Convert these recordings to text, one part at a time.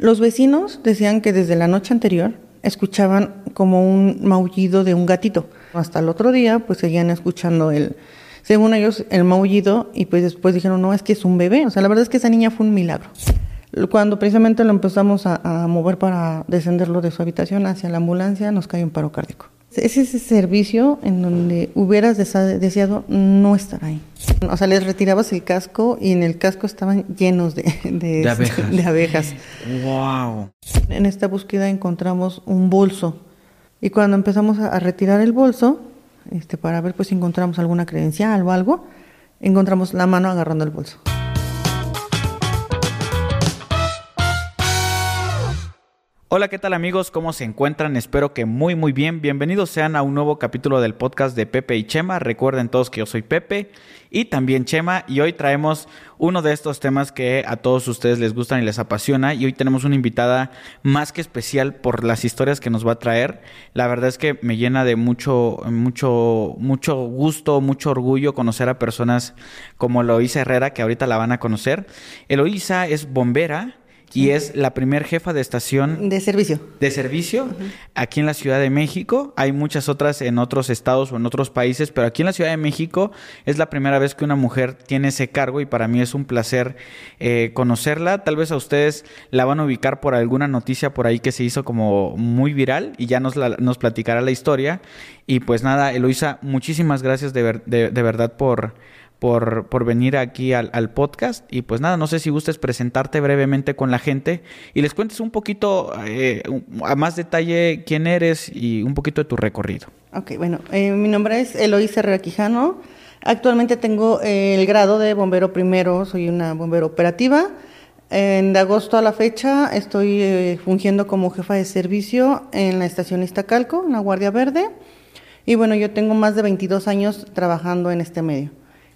Los vecinos decían que desde la noche anterior escuchaban como un maullido de un gatito. Hasta el otro día, pues seguían escuchando el, según ellos, el maullido y pues después dijeron, no, es que es un bebé. O sea, la verdad es que esa niña fue un milagro. Cuando precisamente lo empezamos a, a mover para descenderlo de su habitación hacia la ambulancia, nos cayó un paro cardíaco. Es ese servicio en donde hubieras deseado no estar ahí. O sea, les retirabas el casco y en el casco estaban llenos de, de, abejas. de abejas. ¡Wow! En esta búsqueda encontramos un bolso. Y cuando empezamos a, a retirar el bolso, este, para ver pues si encontramos alguna credencial o algo, encontramos la mano agarrando el bolso. Hola, ¿qué tal amigos? ¿Cómo se encuentran? Espero que muy muy bien. Bienvenidos sean a un nuevo capítulo del podcast de Pepe y Chema. Recuerden todos que yo soy Pepe y también Chema y hoy traemos uno de estos temas que a todos ustedes les gustan y les apasiona y hoy tenemos una invitada más que especial por las historias que nos va a traer. La verdad es que me llena de mucho mucho mucho gusto, mucho orgullo conocer a personas como Eloísa Herrera que ahorita la van a conocer. Eloísa es bombera y es la primer jefa de estación de servicio. De servicio aquí en la Ciudad de México. Hay muchas otras en otros estados o en otros países, pero aquí en la Ciudad de México es la primera vez que una mujer tiene ese cargo y para mí es un placer eh, conocerla. Tal vez a ustedes la van a ubicar por alguna noticia por ahí que se hizo como muy viral y ya nos, nos platicará la historia. Y pues nada, Eloisa, muchísimas gracias de, de verdad por por, por venir aquí al, podcast. Y pues nada, no sé si gustes presentarte brevemente con la gente y les cuentes un poquito eh, a más detalle quién eres y un poquito de tu recorrido. Ok, bueno, eh, mi nombre es Eloísa Herrera Quijano. Actualmente tengo eh, el grado de bombero primero, soy una bombero operativa. En de agosto a la fecha estoy eh, fungiendo como jefa de servicio en la estación Iztacalco, en la Guardia Verde. Y bueno, yo tengo más de 22 años trabajando en este medio.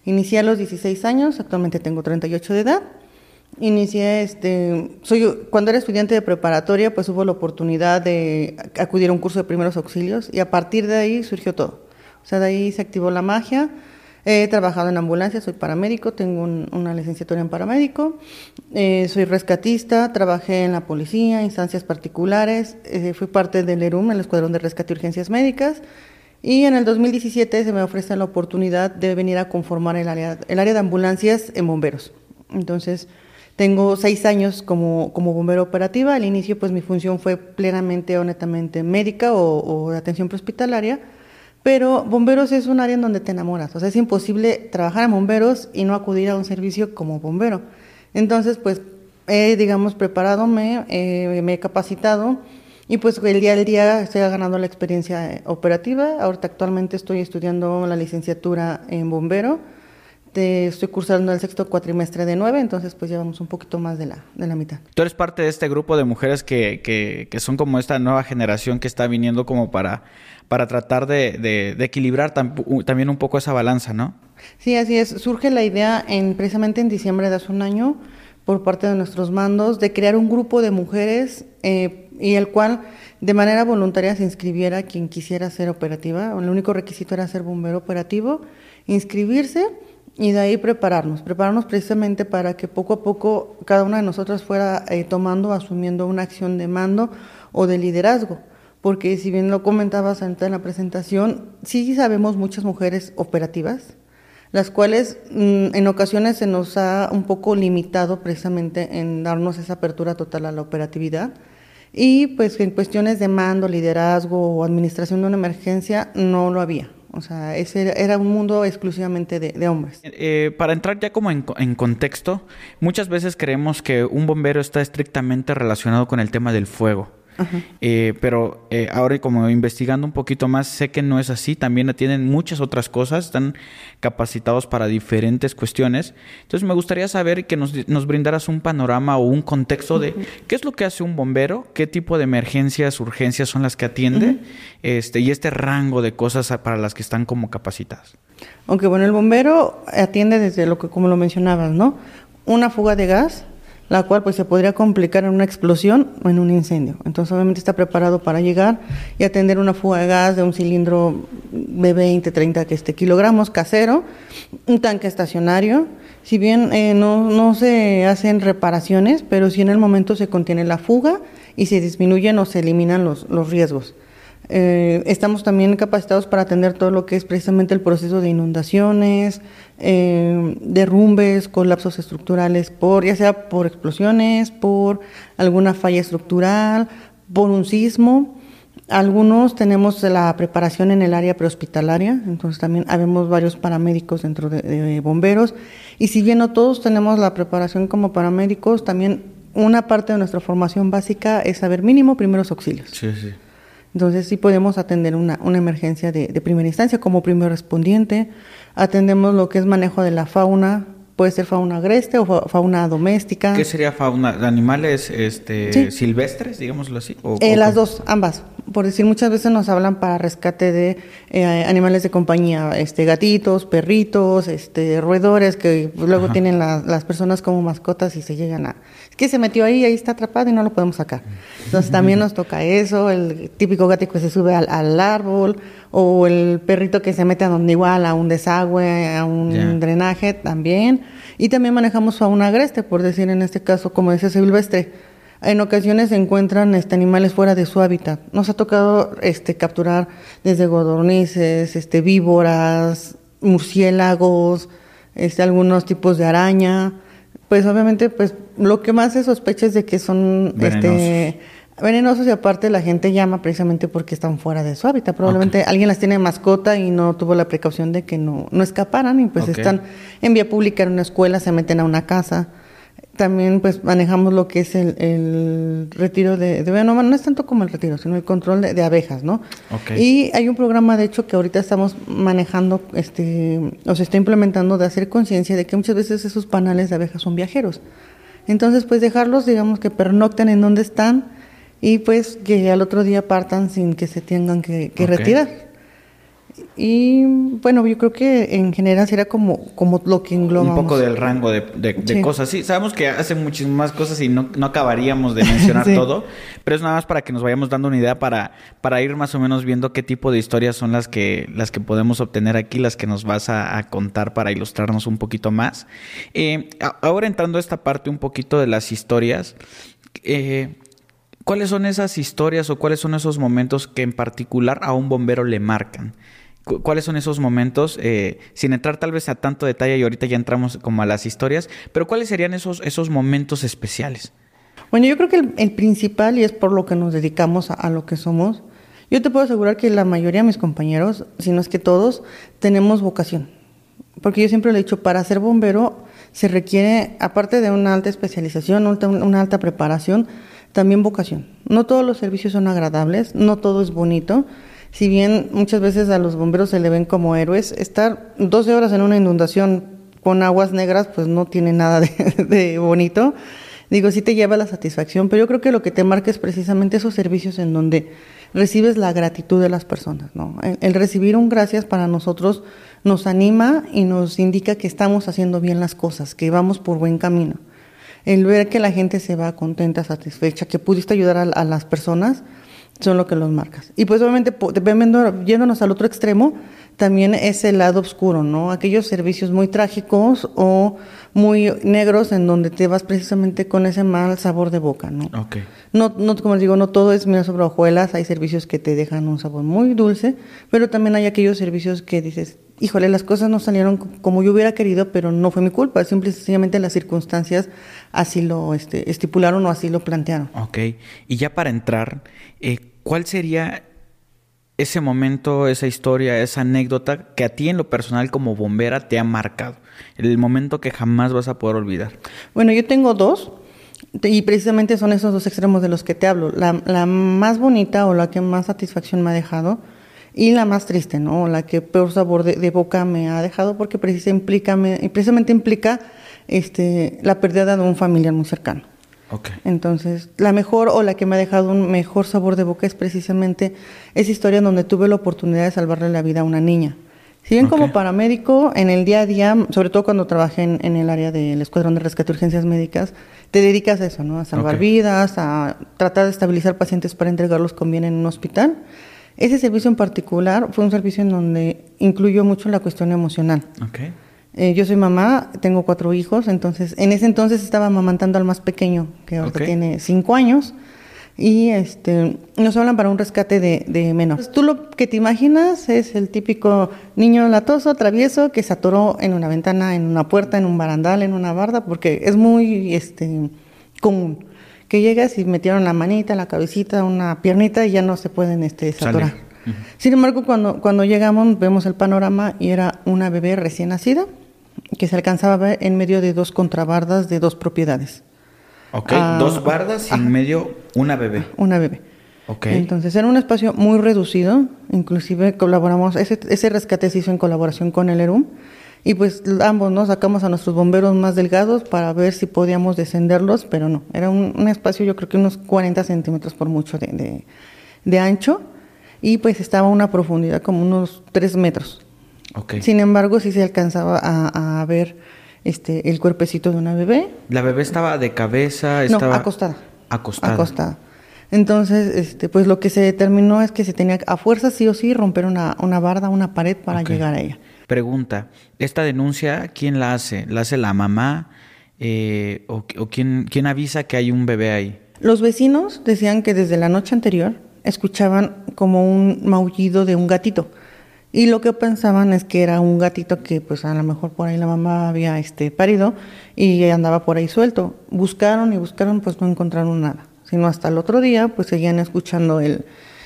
Inicié a los 16 años, actualmente tengo 38 de edad. Inicié, este, soy, cuando era estudiante de preparatoria, pues hubo la oportunidad de acudir a un curso de primeros auxilios y a partir de ahí surgió todo. O sea, de ahí se activó la magia. He trabajado en ambulancia, soy paramédico, tengo una licenciatura en paramédico, eh, soy rescatista, trabajé en la policía, instancias particulares, eh, fui parte del ERUM, el Escuadrón de Rescate y Urgencias Médicas, y en el 2017 se me ofrece la oportunidad de venir a conformar el área, el área de ambulancias en bomberos. Entonces, tengo seis años como, como bombero operativa. Al inicio, pues mi función fue plenamente o netamente médica o, o de atención prehospitalaria. Pero bomberos es un área en donde te enamoras. O sea, es imposible trabajar en bomberos y no acudir a un servicio como bombero. Entonces, pues, he, digamos, preparado, me, eh, me he capacitado y pues el día al día estoy ganando la experiencia eh, operativa. Ahorita actualmente estoy estudiando la licenciatura en bombero. Te estoy cursando el sexto cuatrimestre de nueve, entonces pues llevamos un poquito más de la, de la mitad. Tú eres parte de este grupo de mujeres que, que, que son como esta nueva generación que está viniendo como para, para tratar de, de, de equilibrar tam, también un poco esa balanza, ¿no? Sí, así es. Surge la idea en, precisamente en diciembre de hace un año por parte de nuestros mandos de crear un grupo de mujeres eh, y el cual de manera voluntaria se inscribiera quien quisiera ser operativa. El único requisito era ser bombero operativo, inscribirse y de ahí prepararnos, prepararnos precisamente para que poco a poco cada una de nosotras fuera eh, tomando, asumiendo una acción de mando o de liderazgo. Porque si bien lo comentabas antes en la presentación, sí sabemos muchas mujeres operativas, las cuales mm, en ocasiones se nos ha un poco limitado precisamente en darnos esa apertura total a la operatividad. Y pues en cuestiones de mando, liderazgo o administración de una emergencia no lo había. O sea, ese era un mundo exclusivamente de, de hombres. Eh, para entrar ya como en, en, contexto, muchas veces creemos que un bombero está estrictamente relacionado con el tema del fuego. Eh, pero eh, ahora como investigando un poquito más, sé que no es así, también atienden muchas otras cosas, están capacitados para diferentes cuestiones. Entonces me gustaría saber que nos, nos brindaras un panorama o un contexto de qué es lo que hace un bombero, qué tipo de emergencias, urgencias son las que atiende, uh -huh. este, y este rango de cosas para las que están como capacitadas. Aunque bueno, el bombero atiende desde lo que, como lo mencionabas, ¿no? Una fuga de gas, la cual pues se podría complicar en una explosión o en un incendio. Entonces obviamente está preparado para llegar y atender una fuga de gas de un cilindro de 20, 30 este, kilogramos casero, un tanque estacionario Si bien eh, no, no se hacen reparaciones, pero sí en el momento se contiene la fuga y se disminuyen o se eliminan los, los riesgos. Eh, estamos también capacitados para atender todo lo que es precisamente el proceso de inundaciones, eh, derrumbes, colapsos estructurales, por, ya sea por explosiones, por alguna falla estructural, por un sismo. Algunos tenemos la preparación en el área prehospitalaria, entonces también habemos varios paramédicos dentro de, bomberos. Y si bien no todos tenemos la preparación como paramédicos, también una parte de nuestra formación básica es saber mínimo primeros auxilios. Sí, sí. Entonces sí podemos atender una, una emergencia de, de, primera instancia como primer respondiente. Atendemos lo que es manejo de la fauna, puede ser fauna agreste o fauna doméstica. ¿Qué sería fauna? ¿Animales este, sí. silvestres, digámoslo así? ¿O, eh, o las dos, ambas. Por decir, muchas veces nos hablan para rescate de eh, animales de compañía, este, gatitos, perritos, este, roedores que luego Ajá. tienen la, las personas como mascotas y se llegan a... Es que se metió ahí, ahí está atrapado y no lo podemos sacar. Entonces también nos toca eso, el típico gatito que se sube al, al árbol o el perrito que se mete a donde igual, a un desagüe, a un yeah. drenaje también. Y también manejamos fauna agreste, por decir en este caso, como dice silvestre. En ocasiones se encuentran este, animales fuera de su hábitat. Nos ha tocado este, capturar desde godornices, este, víboras, murciélagos, este, algunos tipos de araña. Pues obviamente, pues lo que más se sospecha es de que son Venenosos. este venenosos y aparte la gente llama precisamente porque están fuera de su hábitat. Probablemente okay. alguien las tiene de mascota y no tuvo la precaución de que no, no escaparan y pues okay. están en vía pública en una escuela, se meten a una casa. También pues manejamos lo que es el, el retiro de, de no, no es tanto como el retiro, sino el control de, de abejas, ¿no? Okay. Y hay un programa de hecho que ahorita estamos manejando, este, o se está implementando de hacer conciencia de que muchas veces esos panales de abejas son viajeros. Entonces pues dejarlos, digamos que pernocten en donde están, y pues que al otro día partan sin que se tengan que, que okay. retirar. Y bueno, yo creo que en general sería como, como lo que engloba. Un poco del rango de, de, de sí. cosas. Sí, sabemos que hacen muchísimas cosas y no, no acabaríamos de mencionar sí. todo, pero es nada más para que nos vayamos dando una idea para, para ir más o menos viendo qué tipo de historias son las que, las que podemos obtener aquí, las que nos vas a, a contar para ilustrarnos un poquito más. Eh, ahora entrando a esta parte un poquito de las historias, eh, ¿Cuáles son esas historias o cuáles son esos momentos que en particular a un bombero le marcan? ¿Cuáles son esos momentos, eh, sin entrar tal vez a tanto detalle y ahorita ya entramos como a las historias, pero cuáles serían esos, esos momentos especiales? Bueno, yo creo que el, principal, y es por lo que nos dedicamos a, a, lo que somos, yo te puedo asegurar que la mayoría de mis compañeros, si no es que todos, tenemos vocación. Porque yo siempre le he dicho, para ser bombero se requiere, aparte de una alta especialización, una alta preparación, también vocación. No todos los servicios son agradables, no todo es bonito. Si bien muchas veces a los bomberos se le ven como héroes, estar 12 horas en una inundación con aguas negras pues no tiene nada de, bonito. Digo, sí te lleva la satisfacción, pero yo creo que lo que te marca es precisamente esos servicios en donde recibes la gratitud de las personas, ¿no? El, recibir un gracias para nosotros nos anima y nos indica que estamos haciendo bien las cosas, que vamos por buen camino el ver que la gente se va contenta, satisfecha, que pudiste ayudar a las personas, son lo que los marcas. Y pues obviamente, yéndonos al otro extremo, también es el lado oscuro, ¿no? Aquellos servicios muy trágicos o muy negros en donde te vas precisamente con ese mal sabor de boca, ¿no? Okay. No, no como les digo, no todo es miel sobre hojuelas, hay servicios que te dejan un sabor muy dulce, pero también hay aquellos servicios que dices, híjole, las cosas no salieron como yo hubiera querido, pero no fue mi culpa, simple y sencillamente las circunstancias así lo este, estipularon o así lo plantearon. Ok, y ya para entrar, eh, ¿cuál sería ese momento, esa historia, esa anécdota que a ti en lo personal como bombera te ha marcado? El momento que jamás vas a poder olvidar. Bueno, yo tengo dos. Y precisamente son esos dos extremos de los que te hablo. La, la más bonita o la que más satisfacción me ha dejado y la más triste, ¿no? La que peor sabor de, de boca me ha dejado porque precisamente implica, me, precisamente implica este, la pérdida de un familiar muy cercano. Okay. Entonces, la mejor o la que me ha dejado un mejor sabor de boca es precisamente esa historia donde tuve la oportunidad de salvarle la vida a una niña. Si bien okay. como paramédico, en el día a día, sobre todo cuando trabajé en, en, el área del Escuadrón de Rescate y Urgencias Médicas, te dedicas a eso, ¿no? A salvar okay. vidas, a tratar de estabilizar pacientes para entregarlos con bien en un hospital. Ese servicio en particular fue un servicio en donde incluyó mucho la cuestión emocional. Okay. Eh, yo soy mamá, tengo cuatro hijos, entonces en ese entonces estaba amamantando al más pequeño, que ahora tiene cinco años, y este nos hablan para un rescate de, de menores. Tú lo que te imaginas es el típico niño latoso, travieso, que se atoró en una ventana, en una puerta, en un barandal, en una barda, porque es muy este, común que llegas y metieron la manita, la cabecita, una piernita y ya no se pueden este, desatorar. Sin embargo, cuando, cuando llegamos vemos el panorama y era una bebé recién nacida que se alcanzaba a ver en medio de dos contrabardas de dos propiedades. Ok, ah, dos bardas y en medio una bebé. Una bebé. Ok. Entonces era un espacio muy reducido, inclusive colaboramos, ese, ese rescate se hizo en colaboración con el ERUM, y pues ambos nos sacamos a nuestros bomberos más delgados para ver si podíamos descenderlos, pero no, era un, espacio yo creo que unos 40 centímetros por mucho de, de, de ancho, y pues estaba a una profundidad como unos 3 metros. Sin embargo, sí se alcanzaba a, ver este el cuerpecito de una bebé. ¿La bebé estaba de cabeza? Estaba... No, acostada. Acostada. Acostada. Entonces, este, pues lo que se determinó es que se tenía a fuerza sí o sí romper una, una barda, una pared para llegar a ella. Pregunta, ¿esta denuncia quién la hace? ¿La hace la mamá eh, o, o quién, quién avisa que hay un bebé ahí? Los vecinos decían que desde la noche anterior escuchaban como un maullido de un gatito y lo que pensaban es que era un gatito que pues a lo mejor por ahí la mamá había este parido y andaba por ahí suelto. Buscaron y buscaron, pues no encontraron nada. Sino hasta el otro día, pues seguían escuchando el,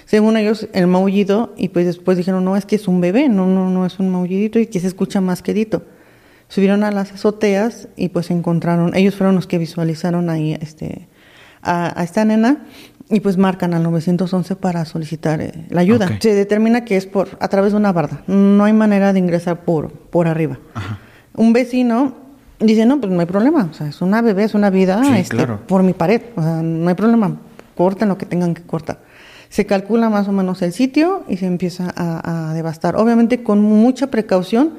según ellos, el maullido, y pues después dijeron, no, es que es un bebé, no, no, no es un maullidito y que se escucha más quedito. Subieron a las azoteas y pues encontraron, ellos fueron los que visualizaron ahí este, a, a esta nena y pues marcan al 911 para solicitar eh, la ayuda. Se determina que es por a través de una barda. No hay manera de ingresar por, por arriba. Un vecino dice, no, pues no hay problema. O sea, es una bebé, es una vida este, por mi pared. O sea, no hay problema. Corten lo que tengan que cortar. Se calcula más o menos el sitio y se empieza a, devastar. Obviamente con mucha precaución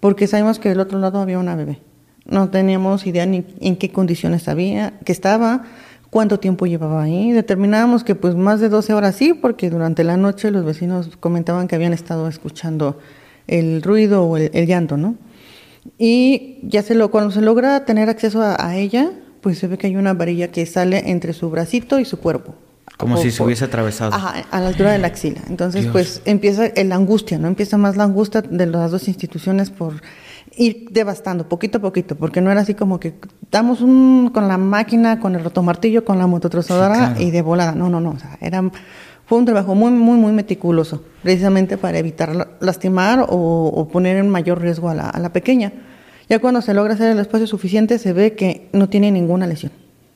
porque sabemos que del otro lado había una bebé. No teníamos idea ni en qué condiciones que estaba cuánto tiempo llevaba ahí. Determinábamos que pues más de 12 horas sí, porque durante la noche los vecinos comentaban que habían estado escuchando el ruido o el, llanto, ¿no? Y ya se lo, cuando se logra tener acceso a, ella, pues se ve que hay una varilla que sale entre su bracito y su cuerpo. Como si se hubiese atravesado. Ajá, a la altura de la axila. Entonces, pues empieza la angustia, ¿no? Empieza más la angustia de las dos instituciones por ir devastando poquito a poquito, porque no era así como que damos un con la máquina, con el rotomartillo, con la mototrozadora y de volada. No, no, no. O sea, era, fue un trabajo muy, muy, muy meticuloso, precisamente para evitar lastimar o, poner en mayor riesgo a la, a la, pequeña. Ya cuando se logra hacer el espacio suficiente, se ve que no tiene ninguna lesión.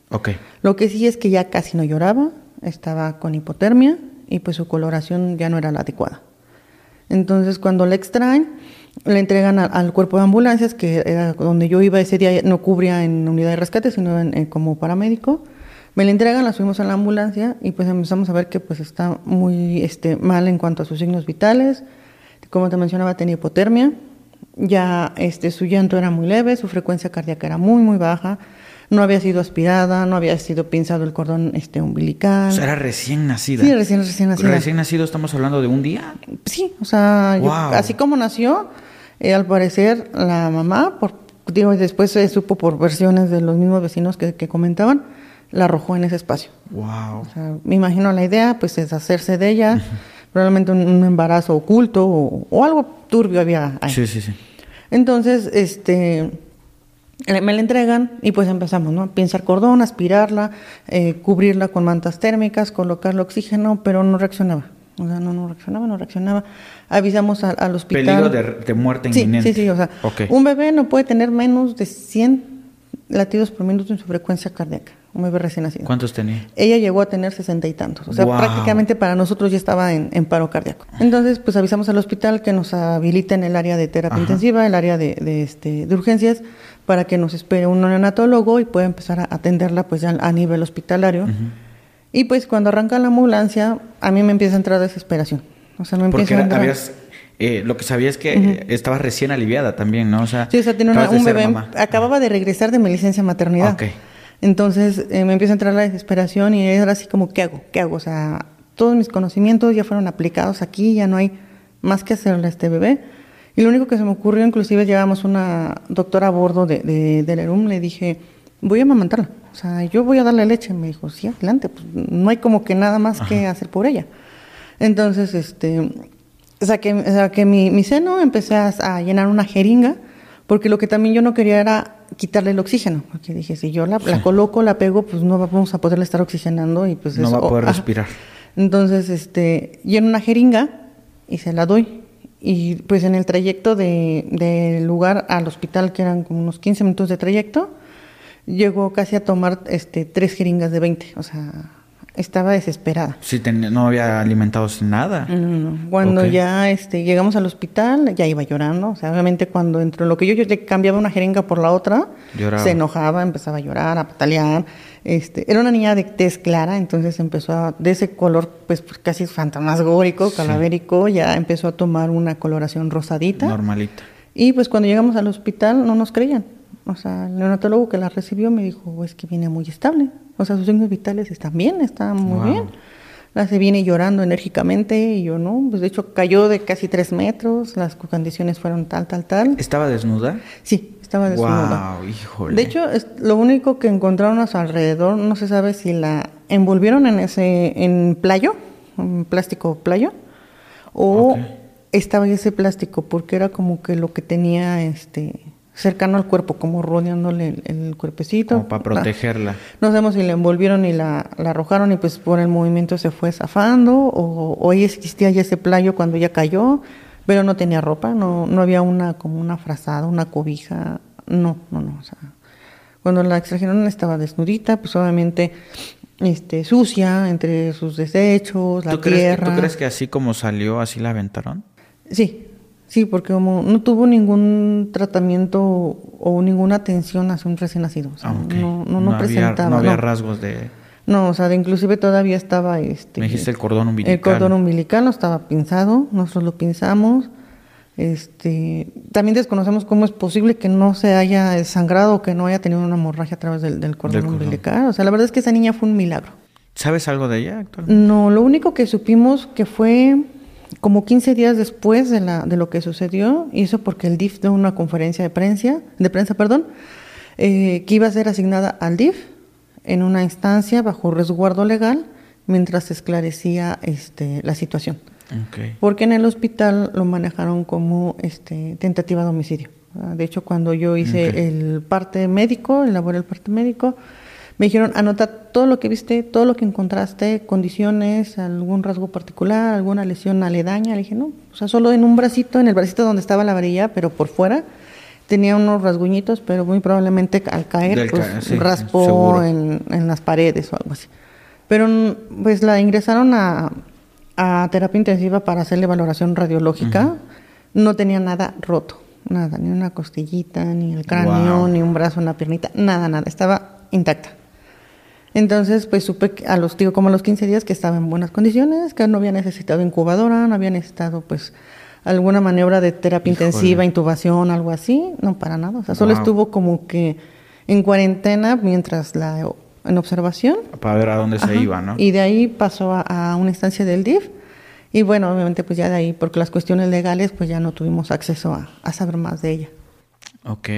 Okay. Lo que sí es que ya casi no lloraba, estaba con hipotermia y pues su coloración ya no era la adecuada. Entonces, cuando la extraen, le entregan al cuerpo de ambulancias, que era donde yo iba ese día, no cubría en unidad de rescate, sino como paramédico. Me la entregan, la subimos a la ambulancia y pues empezamos a ver que pues está muy este, mal en cuanto a sus signos vitales. Como te mencionaba, tenía hipotermia. Ya este, su llanto era muy leve, su frecuencia cardíaca era muy, muy baja no había sido aspirada, no había sido pinzado el cordón este, umbilical. O sea, era recién nacida. Sí, recién, recién nacida. Recién nacido, estamos hablando de un día. Sí, o sea, así como nació, eh, al parecer la mamá, por, digo, después se supo por versiones de los mismos vecinos que, comentaban, la arrojó en ese espacio. Wow. O sea, me imagino la idea, pues, es hacerse de ella, probablemente un, embarazo oculto o, o, algo turbio había ahí. Sí, sí, sí. Entonces, este me la entregan y pues empezamos, ¿no? Pinzar cordón, aspirarla, eh, cubrirla con mantas térmicas, colocarle oxígeno, pero no reaccionaba. O sea, no, no reaccionaba, no reaccionaba. Avisamos al hospital. Peligro de, muerte inminente. Sí, sí, o sea, un bebé no puede tener menos de 100 latidos por minuto en su frecuencia cardíaca. Un bebé recién nacido. ¿Cuántos tenía? Ella llegó a tener sesenta y tantos. O sea, prácticamente para nosotros ya estaba en, paro cardíaco. Entonces, pues avisamos al hospital que nos habiliten el área de terapia intensiva, el área de, de, este, de urgencias, para que nos espere un neonatólogo y pueda empezar a atenderla pues ya a nivel hospitalario. Y pues cuando arranca la ambulancia, a mí me empieza a entrar desesperación. O sea, no empieza a entrar... Eh, lo que sabía es que estaba recién aliviada también, ¿no? O sea, sí, o sea, tiene un bebé, acababa de regresar de mi licencia maternidad. Entonces eh, me empieza a entrar la desesperación y era así como, ¿qué hago? ¿Qué hago? O sea, todos mis conocimientos ya fueron aplicados aquí, ya no hay más que hacerle a este bebé. Y lo único que se me ocurrió, inclusive llevamos una doctora a bordo de, de, del ERUM, le dije, voy a amamantarla. O sea, yo voy a darle leche. Me dijo, sí, adelante, pues no hay como que nada más que hacer por ella. Entonces, este, saqué, saqué mi, mi seno, empecé a, llenar una jeringa, porque lo que también yo no quería era quitarle el oxígeno, porque dije, si yo la, la coloco, la pego, pues no vamos a poderle estar oxigenando y pues No va a poder respirar. Entonces, este, lleno una jeringa y se la doy. Y pues en el trayecto del de lugar al hospital, que eran como unos 15 minutos de trayecto, llegó casi a tomar este, tres jeringas de 20. O sea, estaba desesperada. Sí, no había alimentado sin nada. Cuando ya este, llegamos al hospital, ya iba llorando. O sea, obviamente cuando entró, lo que yo, yo le cambiaba una jeringa por la otra, se enojaba, empezaba a llorar, a patalear. Este, era una niña de tez clara, entonces empezó a, de ese color, pues, pues casi fantasmagórico, calavérico, ya empezó a tomar una coloración rosadita. Normalita. Y pues cuando llegamos al hospital no nos creían. O sea, el neonatólogo que la recibió me dijo, es que viene muy estable. O sea, sus signos vitales están bien, están muy bien. La se viene llorando enérgicamente y yo no, pues de hecho cayó de casi tres metros, las condiciones fueron tal, tal, tal. ¿Estaba desnuda? Sí, estaba desnuda. Wow, híjole. De hecho, es, lo único que encontraron a su alrededor, no se sabe si la envolvieron en ese, en playo, en plástico playo, o estaba ese plástico, porque era como que lo que tenía este cercano al cuerpo, como rodeándole el, cuerpecito. Como para protegerla. No sabemos si la envolvieron y la, arrojaron y pues por el movimiento se fue zafando o, o ahí existía ya ese playo cuando ya cayó, pero no tenía ropa, no, no había una como una frazada, una cobija, no, no, no, o sea, cuando la extrajeron estaba desnudita, pues obviamente este, sucia entre sus desechos, la tierra. ¿Tú crees que así como salió, así la aventaron? Sí, Sí, porque como no tuvo ningún tratamiento o ninguna atención hacia un recién nacido. Ah, no, no, no, presentaba. no había rasgos de... No, o sea, de inclusive todavía estaba... Este, Me dijiste el cordón umbilical. El cordón umbilical no estaba pinzado, nosotros lo pinzamos. Este, también desconocemos cómo es posible que no se haya sangrado o que no haya tenido una hemorragia a través del, cordón, umbilical. O sea, la verdad es que esa niña fue un milagro. ¿Sabes algo de ella actualmente? No, lo único que supimos que fue como 15 días después de, la, de lo que sucedió, hizo porque el DIF dio una conferencia de prensa, de prensa perdón, eh, que iba a ser asignada al DIF en una instancia bajo resguardo legal mientras se esclarecía este, la situación. Porque en el hospital lo manejaron como este, tentativa de homicidio. De hecho, cuando yo hice el parte médico, elaboré el parte médico, me dijeron, anota todo lo que viste, todo lo que encontraste, condiciones, algún rasgo particular, alguna lesión aledaña. Le dije, no, o sea, solo en un bracito, en el bracito donde estaba la varilla, pero por fuera tenía unos rasguñitos, pero muy probablemente al caer, pues, raspó en, las paredes o algo así. Pero pues la ingresaron a, a terapia intensiva para hacerle valoración radiológica. No tenía nada roto, nada, ni una costillita, ni el cráneo, ni un brazo, una piernita, nada, nada, estaba intacta. Entonces, pues supe a los, digo, como a los 15 días que estaba en buenas condiciones, que no había necesitado incubadora, no había necesitado, pues, alguna maniobra de terapia intensiva, intubación, algo así, no para nada. O sea, solo estuvo como que en cuarentena mientras la, en observación. Para ver a dónde se iba, ¿no? Y de ahí pasó a, una instancia del DIF. Y bueno, obviamente, pues ya de ahí, porque las cuestiones legales, pues ya no tuvimos acceso a, a saber más de ella. Ok.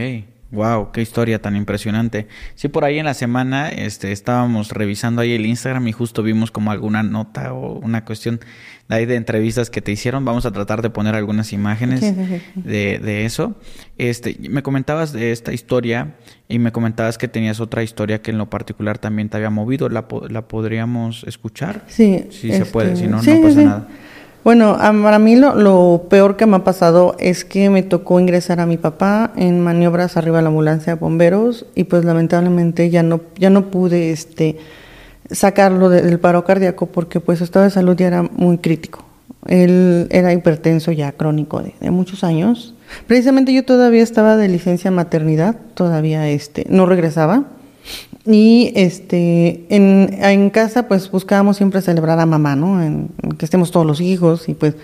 Wow, qué historia tan impresionante. Sí, por ahí en la semana este, estábamos revisando ahí el Instagram y justo vimos como alguna nota o una cuestión de ahí de entrevistas que te hicieron. Vamos a tratar de poner algunas imágenes de, de, eso. Este, me comentabas de esta historia y me comentabas que tenías otra historia que en lo particular también te había movido. ¿La, la podríamos escuchar? Sí. Sí, se puede, si no, no pasa nada. Bueno, para mí lo, peor que me ha pasado es que me tocó ingresar a mi papá en maniobras arriba de la ambulancia de bomberos y pues lamentablemente ya no, ya no pude este, sacarlo del paro cardíaco porque pues su estado de salud ya era muy crítico. Él era hipertenso ya crónico de, de muchos años. Precisamente yo todavía estaba de licencia maternidad, todavía este, no regresaba y este, en, en, casa, pues buscábamos siempre celebrar a mamá, ¿no? En, que estemos todos los hijos y pues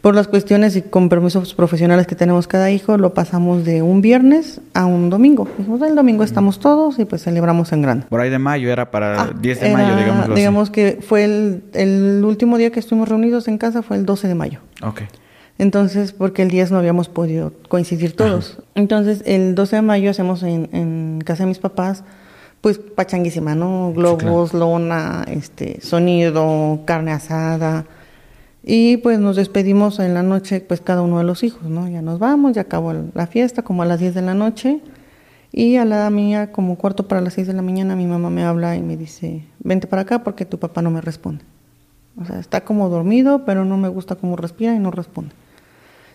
por las cuestiones y compromisos profesionales que tenemos cada hijo, lo pasamos de un viernes a un domingo. Dijimos, el domingo estamos todos y pues celebramos en grande. Por ahí de mayo, era para 10 ah, de mayo, digamos. Digamos que fue el, el último día que estuvimos reunidos en casa, fue el 12 de mayo. Ok. Entonces, porque el 10 no habíamos podido coincidir todos. Entonces, el 12 de mayo hacemos en, casa de mis papás, pues pachanguísima, ¿no? Globos, lona, este, sonido, carne asada. Y pues nos despedimos en la noche, pues cada uno de los hijos, ¿no? Ya nos vamos, ya acabó la fiesta, como a las 10 de la noche. Y a la mía, como cuarto para las 6 de la mañana, mi mamá me habla y me dice, vente para acá porque tu papá no me responde. O sea, está como dormido, pero no me gusta cómo respira y no responde.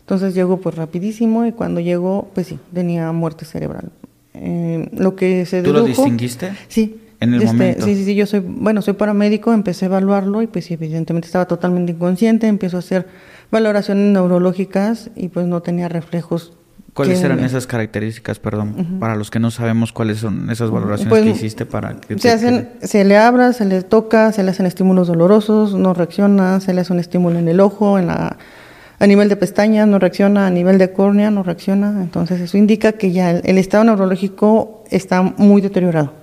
Entonces llegó pues rapidísimo y cuando llegó, pues sí, tenía muerte cerebral. Eh, lo que se ¿Tú lo distinguiste? Sí. En el este, momento. Sí, sí, sí, yo soy, bueno, soy paramédico, empecé a evaluarlo y pues evidentemente estaba totalmente inconsciente, empiezo a hacer valoraciones neurológicas y pues no tenía reflejos. ¿Cuáles eran esas características, perdón, para los que no sabemos cuáles son esas valoraciones pues, que hiciste para que se hacen, se le abra, se le toca, se le hacen estímulos dolorosos, no reacciona, se le hace un estímulo en el ojo, en la a nivel de pestañas no reacciona, a nivel de córnea no reacciona, entonces eso indica que ya el, estado neurológico está muy deteriorado.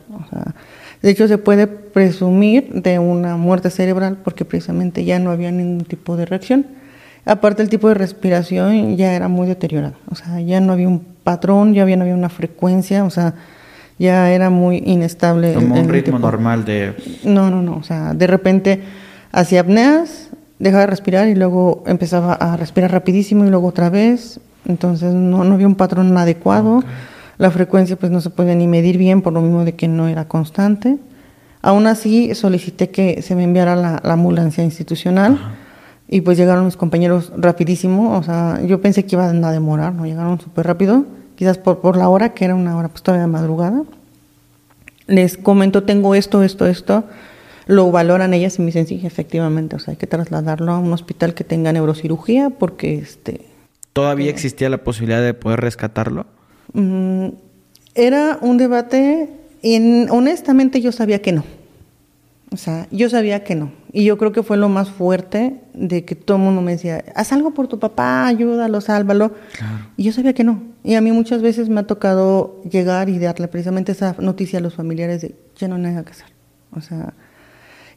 de hecho, se puede presumir de una muerte cerebral porque precisamente ya no había ningún tipo de reacción. Aparte, el tipo de respiración ya era muy deteriorado, o sea, ya no había un patrón, ya no había una frecuencia, o sea, ya era muy inestable. Como un ritmo normal de... No, no, no, o sea, de repente hacía apneas, dejaba de respirar y luego empezaba a respirar rapidísimo y luego otra vez. Entonces no, no había un patrón adecuado. La frecuencia pues no se puede ni medir bien por lo mismo de que no era constante. Aún así solicité que se me enviara la, ambulancia institucional y pues llegaron mis compañeros rapidísimo. O sea, yo pensé que iban a demorar, ¿no? Llegaron súper rápido, quizás por, por la hora, que era una hora pues todavía de madrugada. Les comento, tengo esto, esto, esto lo valoran ellas y me dicen, sí, efectivamente, o sea, hay que trasladarlo a un hospital que tenga neurocirugía porque este... ¿Todavía eh, existía la posibilidad de poder rescatarlo? Mm, era un debate y honestamente yo sabía que no. O sea, yo sabía que no. Y yo creo que fue lo más fuerte de que todo el mundo me decía, haz algo por tu papá, ayúdalo, sálvalo. Y yo sabía que no. Y a mí muchas veces me ha tocado llegar y darle precisamente esa noticia a los familiares de, ya no hay nada que hacer. O sea,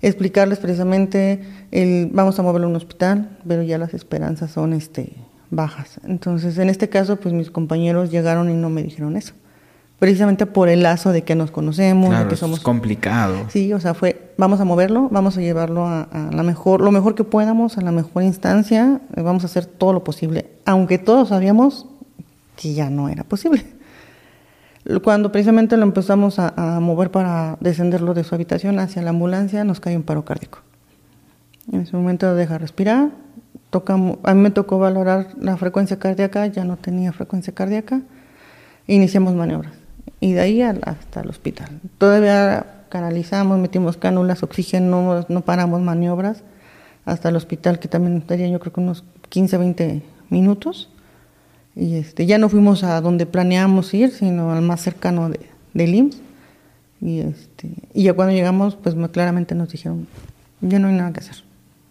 explicarles precisamente el vamos a moverlo a un hospital, pero ya las esperanzas son este bajas. Entonces, en este caso, pues mis compañeros llegaron y no me dijeron eso. Precisamente por el lazo de que nos conocemos, de que somos es complicado. Sí, o sea, fue vamos a moverlo, vamos a llevarlo a, la mejor, lo mejor que podamos, a la mejor instancia, vamos a hacer todo lo posible, aunque todos sabíamos que ya no era posible. Cuando precisamente lo empezamos a, mover para descenderlo de su habitación hacia la ambulancia, nos cae un paro cardíaco. En ese momento deja respirar, toca, a mí me tocó valorar la frecuencia cardíaca, ya no tenía frecuencia cardíaca, iniciamos maniobras. Y de ahí hasta el hospital. Todavía canalizamos, metimos cánulas, oxígeno, no, paramos maniobras, hasta el hospital, que también estaría yo creo que unos 15, 20 minutos. Y este, ya no fuimos a donde planeamos ir, sino al más cercano de, del IMSS. Y, este, y ya cuando llegamos, pues claramente nos dijeron, ya no hay nada que hacer.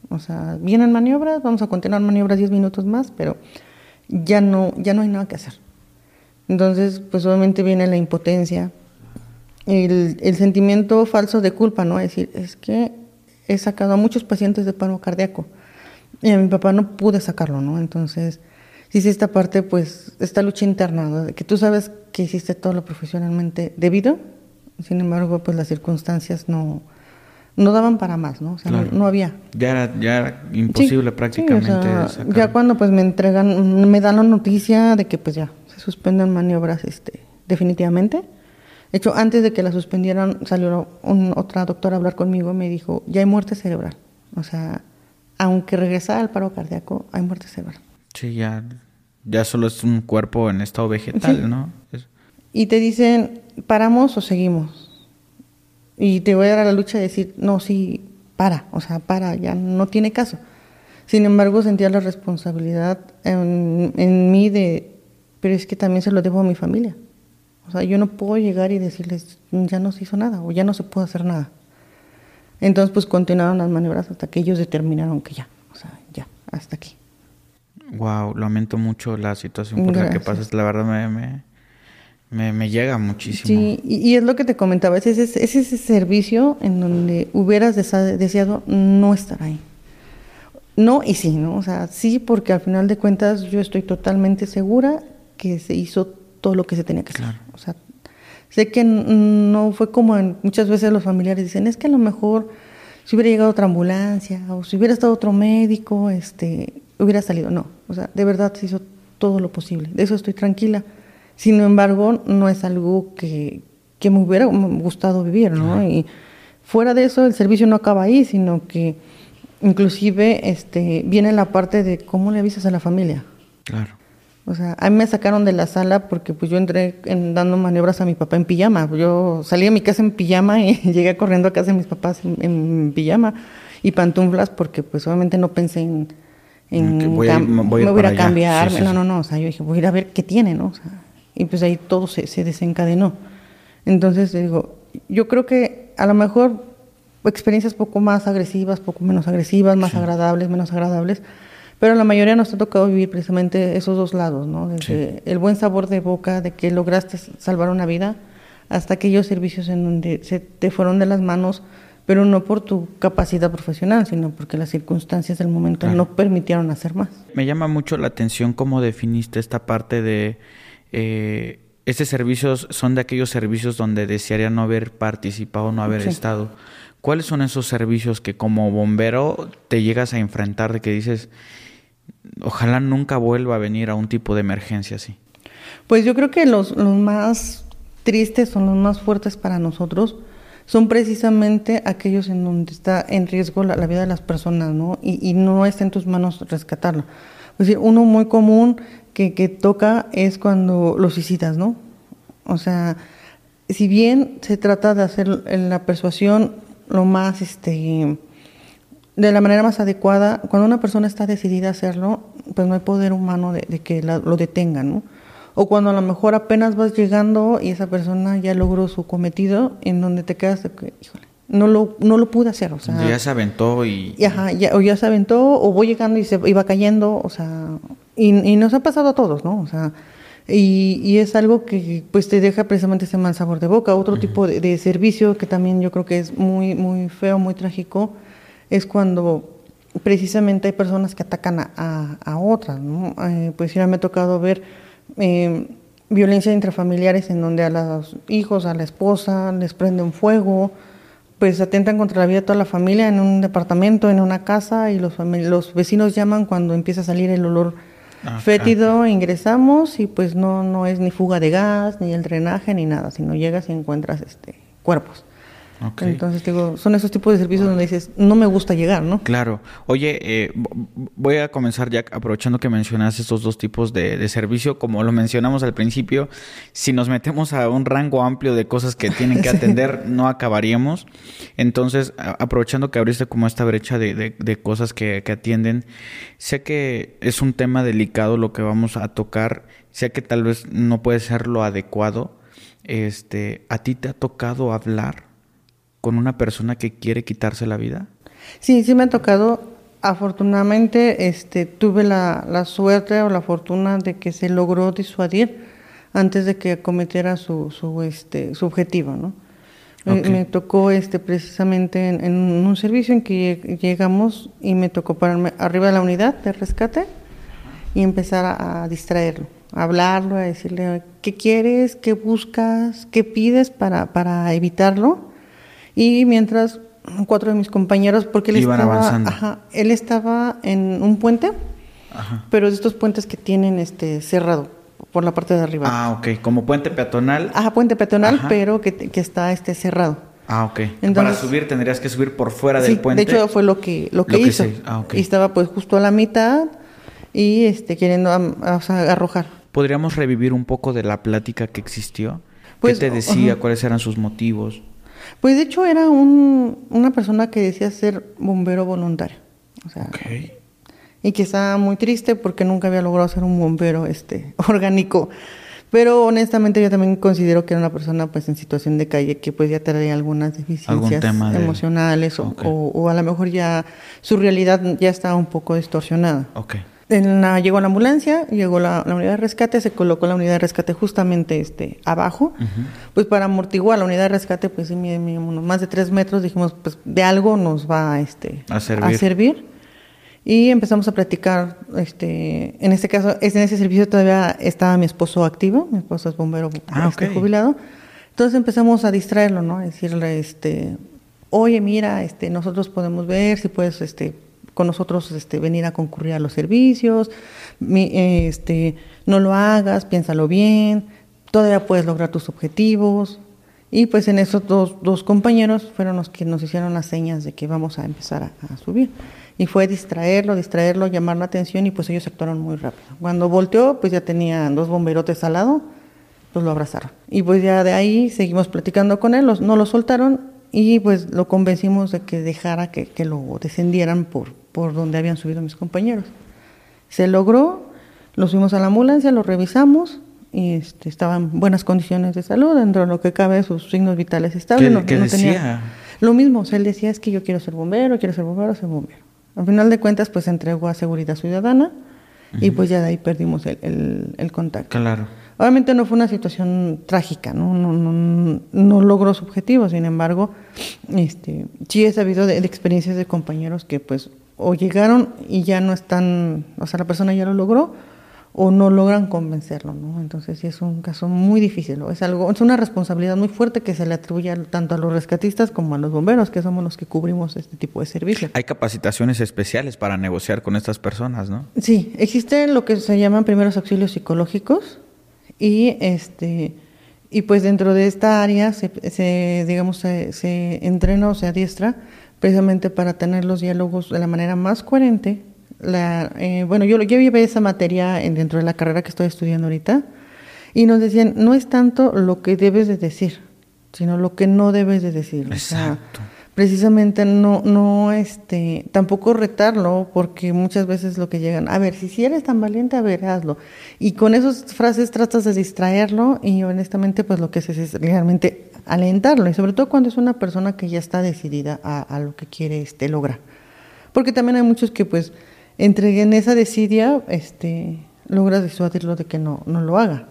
O sea, vienen maniobras, vamos a continuar maniobras 10 minutos más, pero ya no, ya no hay nada que hacer. Entonces, pues obviamente viene la impotencia, el, el sentimiento falso de culpa, ¿no? Es decir, es que he sacado a muchos pacientes de paro cardíaco y a mi papá no pude sacarlo, ¿no? Entonces, sí, esta parte, pues, esta lucha interna, de que tú sabes que hiciste todo lo profesionalmente debido, sin embargo, pues las circunstancias no, no daban para más, ¿no? O sea, no, había. Ya era, ya era imposible prácticamente. ya cuando pues me entregan, me dan la noticia de que pues ya se suspenden maniobras este, definitivamente. De hecho, antes de que la suspendieran, salió otra doctora a hablar conmigo y me dijo, ya hay muerte cerebral. O sea, aunque regresara al paro cardíaco, hay muerte cerebral. Sí, ya ya solo es un cuerpo en estado vegetal, ¿no? Y te dicen, ¿paramos o seguimos? Y te voy a dar a la lucha de decir, no, sí, para, o sea, para, ya no tiene caso. Sin embargo, sentía la responsabilidad en, en mí de, pero es que también se lo debo a mi familia. O sea, yo no puedo llegar y decirles, ya no se hizo nada o ya no se puede hacer nada. Entonces, pues continuaron las maniobras hasta que ellos determinaron que ya, o sea, ya, hasta aquí. Wow, lamento mucho la situación por la que pasas. La verdad me, me, me, llega muchísimo. Sí, y, es lo que te comentaba, es ese, es ese servicio en donde hubieras deseado no estar ahí. no y sí, ¿no? O sea, sí, porque al final de cuentas yo estoy totalmente segura que se hizo todo lo que se tenía que hacer. O sea, sé que no fue como en, muchas veces los familiares dicen, es que a lo mejor si hubiera llegado otra ambulancia o si hubiera estado otro médico, este, hubiera salido. No, o sea, de verdad se hizo todo lo posible. De eso estoy tranquila. Sin embargo, no es algo que, que me hubiera gustado vivir, ¿no? Y fuera de eso, el servicio no acaba ahí, sino que inclusive este, viene la parte de cómo le avisas a la familia. Claro. O sea, a mí me sacaron de la sala porque pues yo entré dando maniobras a mi papá en pijama. Yo salí de mi casa en pijama y llegué corriendo a casa de mis papás en, pijama y pantuflas porque pues obviamente no pensé en, en voy a, me voy a, a cambiar. no, no, no. O sea, yo dije, voy a ir a ver qué tiene, ¿no? O sea, y pues ahí todo se, se desencadenó. Entonces digo, yo creo que a lo mejor experiencias poco más agresivas, poco menos agresivas, más agradables, menos agradables, pero la mayoría nos ha tocado vivir precisamente esos dos lados, ¿no? Desde el buen sabor de boca de que lograste salvar una vida hasta aquellos servicios en donde se te fueron de las manos, pero no por tu capacidad profesional, sino porque las circunstancias del momento no permitieron hacer más. Me llama mucho la atención cómo definiste esta parte de... Eh, estos servicios son de aquellos servicios donde desearía no haber participado, no haber estado. ¿Cuáles son esos servicios que como bombero te llegas a enfrentar de que dices, ojalá nunca vuelva a venir a un tipo de emergencia así? Pues yo creo que los, más tristes son los más fuertes para nosotros son precisamente aquellos en donde está en riesgo la, vida de las personas, ¿no? Y, no está en tus manos rescatarlo. Es decir, uno muy común que, que toca es cuando los visitas, ¿no? O sea, si bien se trata de hacer la persuasión lo más, este, de la manera más adecuada. Cuando una persona está decidida a hacerlo, pues no hay poder humano de, que lo detenga, ¿no? O cuando a lo mejor apenas vas llegando y esa persona ya logró su cometido, en donde te quedas, híjole, no lo, no lo pude hacer, o sea... Ya se aventó y... Ajá, ya, o ya se aventó, o voy llegando y se iba cayendo, o sea... Y, y nos ha pasado a todos, ¿no? O sea, y, y, es algo que pues te deja precisamente ese mal sabor de boca. Otro tipo de, servicio que también yo creo que es muy, muy feo, muy trágico, es cuando precisamente hay personas que atacan a, a, otras. ¿no? Eh, pues ya me ha tocado ver eh, violencia intrafamiliares en donde a los hijos, a la esposa les prenden fuego, pues atentan contra la vida de toda la familia en un departamento, en una casa y los, los vecinos llaman cuando empieza a salir el olor Ah, fétido, ingresamos y pues no, no es ni fuga de gas, ni el drenaje, ni nada, sino llegas y encuentras este cuerpos. Entonces, digo, son esos tipos de servicios donde dices, no me gusta llegar, ¿no? Claro. Oye, eh, voy a comenzar ya aprovechando que mencionas estos dos tipos de, servicio. Como lo mencionamos al principio, si nos metemos a un rango amplio de cosas que tienen que atender, no acabaríamos. Entonces, aprovechando que abriste como esta brecha de, cosas que, que atienden, sé que es un tema delicado lo que vamos a tocar. Sé que tal vez no puede ser lo adecuado. Este, ¿a ti te ha tocado hablar con una persona que quiere quitarse la vida? Sí, sí me ha tocado. Afortunadamente este, tuve la, la suerte o la fortuna de que se logró disuadir antes de que cometiera su, su, este, su objetivo, ¿no? Me, tocó este, precisamente en, un servicio en que llegamos y me tocó pararme arriba de la unidad de rescate y empezar a, a distraerlo, a hablarlo, a decirle qué quieres, qué buscas, qué pides para, para evitarlo y mientras cuatro de mis compañeros, porque él estaba, él estaba en un puente, pero de estos puentes que tienen este cerrado por la parte de arriba. Ah, ok, como puente peatonal. Ajá, puente peatonal, pero que, que, está este cerrado. Ah, ok. Entonces, Para subir tendrías que subir por fuera del puente. De hecho fue lo que lo que, hizo. ah, Y estaba pues justo a la mitad y este queriendo arrojar. ¿Podríamos revivir un poco de la plática que existió? Pues, ¿Qué te decía? ¿Cuáles eran sus motivos? Pues de hecho era un, una persona que decía ser bombero voluntario. O sea, Y que estaba muy triste porque nunca había logrado ser un bombero este, orgánico. Pero honestamente yo también considero que era una persona pues en situación de calle que pues ya traía algunas deficiencias emocionales o, o, a lo mejor ya su realidad ya estaba un poco distorsionada. Okay llegó la ambulancia, llegó la, unidad de rescate, se colocó la unidad de rescate justamente este, abajo, pues para amortiguar la unidad de rescate, pues más de tres metros, dijimos, pues de algo nos va este, a, servir. Y empezamos a platicar, este, en este caso, en ese servicio todavía estaba mi esposo activo, mi esposo es bombero ah, este, jubilado. Entonces empezamos a distraerlo, ¿no? A decirle, este, oye, mira, este, nosotros podemos ver si puedes, este, con nosotros, este, venir a concurrir a los servicios, este, no lo hagas, piénsalo bien, todavía puedes lograr tus objetivos. Y pues en esos dos, dos compañeros fueron los que nos hicieron las señas de que vamos a empezar a subir y fue distraerlo, distraerlo, llamar la atención y pues ellos actuaron muy rápido. Cuando volteó, pues ya tenían dos bomberotes al lado, pues lo abrazaron. Y pues ya de ahí seguimos platicando con él, no lo soltaron y pues lo convencimos de que dejara que, que lo descendieran por, por donde habían subido mis compañeros. Se logró, lo subimos a la ambulancia, lo revisamos y este, estaba en buenas condiciones de salud, dentro de lo que cabe sus signos vitales estables. ¿Qué, decía? lo mismo, o sea, él decía es que yo quiero ser bombero, quiero ser bombero, ser bombero. Al final de cuentas, pues entregó a Seguridad Ciudadana y pues ya de ahí perdimos el, el, contacto. Claro. Obviamente no fue una situación trágica, ¿no? No, no, no logró su objetivo, sin embargo, este, sí he sabido de, de, experiencias de compañeros que pues o llegaron y ya no están, o sea, la persona ya lo logró, o no logran convencerlo, ¿no? Entonces sí es un caso muy difícil, es algo, es una responsabilidad muy fuerte que se le atribuye tanto a los rescatistas como a los bomberos, que somos los que cubrimos este tipo de servicio. Hay capacitaciones especiales para negociar con estas personas, ¿no? Sí, existen lo que se llaman primeros auxilios psicológicos y este y pues dentro de esta área se, digamos se, se entrena o se adiestra precisamente para tener los diálogos de la manera más coherente la, eh, bueno, yo, yo llevé esa materia dentro de la carrera que estoy estudiando ahorita y nos decían, no es tanto lo que debes de decir, sino lo que no debes de decir. Exacto. Precisamente no, no, este, tampoco retarlo, porque muchas veces lo que llegan, a ver, si, si eres tan valiente, a ver, hazlo. Y con esas frases tratas de distraerlo y honestamente pues lo que haces es realmente alentarlo, y sobre todo cuando es una persona que ya está decidida a, lo que quiere este, lograr. Porque también hay muchos que pues en esa desidia, este, logras disuadirlo de que no, no lo haga.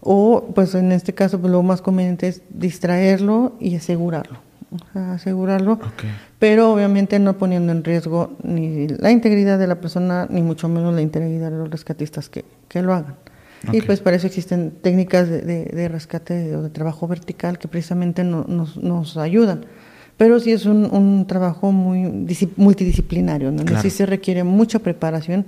O, pues en este caso, pues, lo más conveniente es distraerlo y asegurarlo. Asegurarlo, pero obviamente no poniendo en riesgo ni la integridad de la persona, ni mucho menos la integridad de los rescatistas que, que lo hagan. Y pues para eso existen técnicas de, de, rescate o de trabajo vertical que precisamente nos, nos ayudan. Pero sí es un, un trabajo muy multidisciplinario, ¿no? sí se requiere mucha preparación,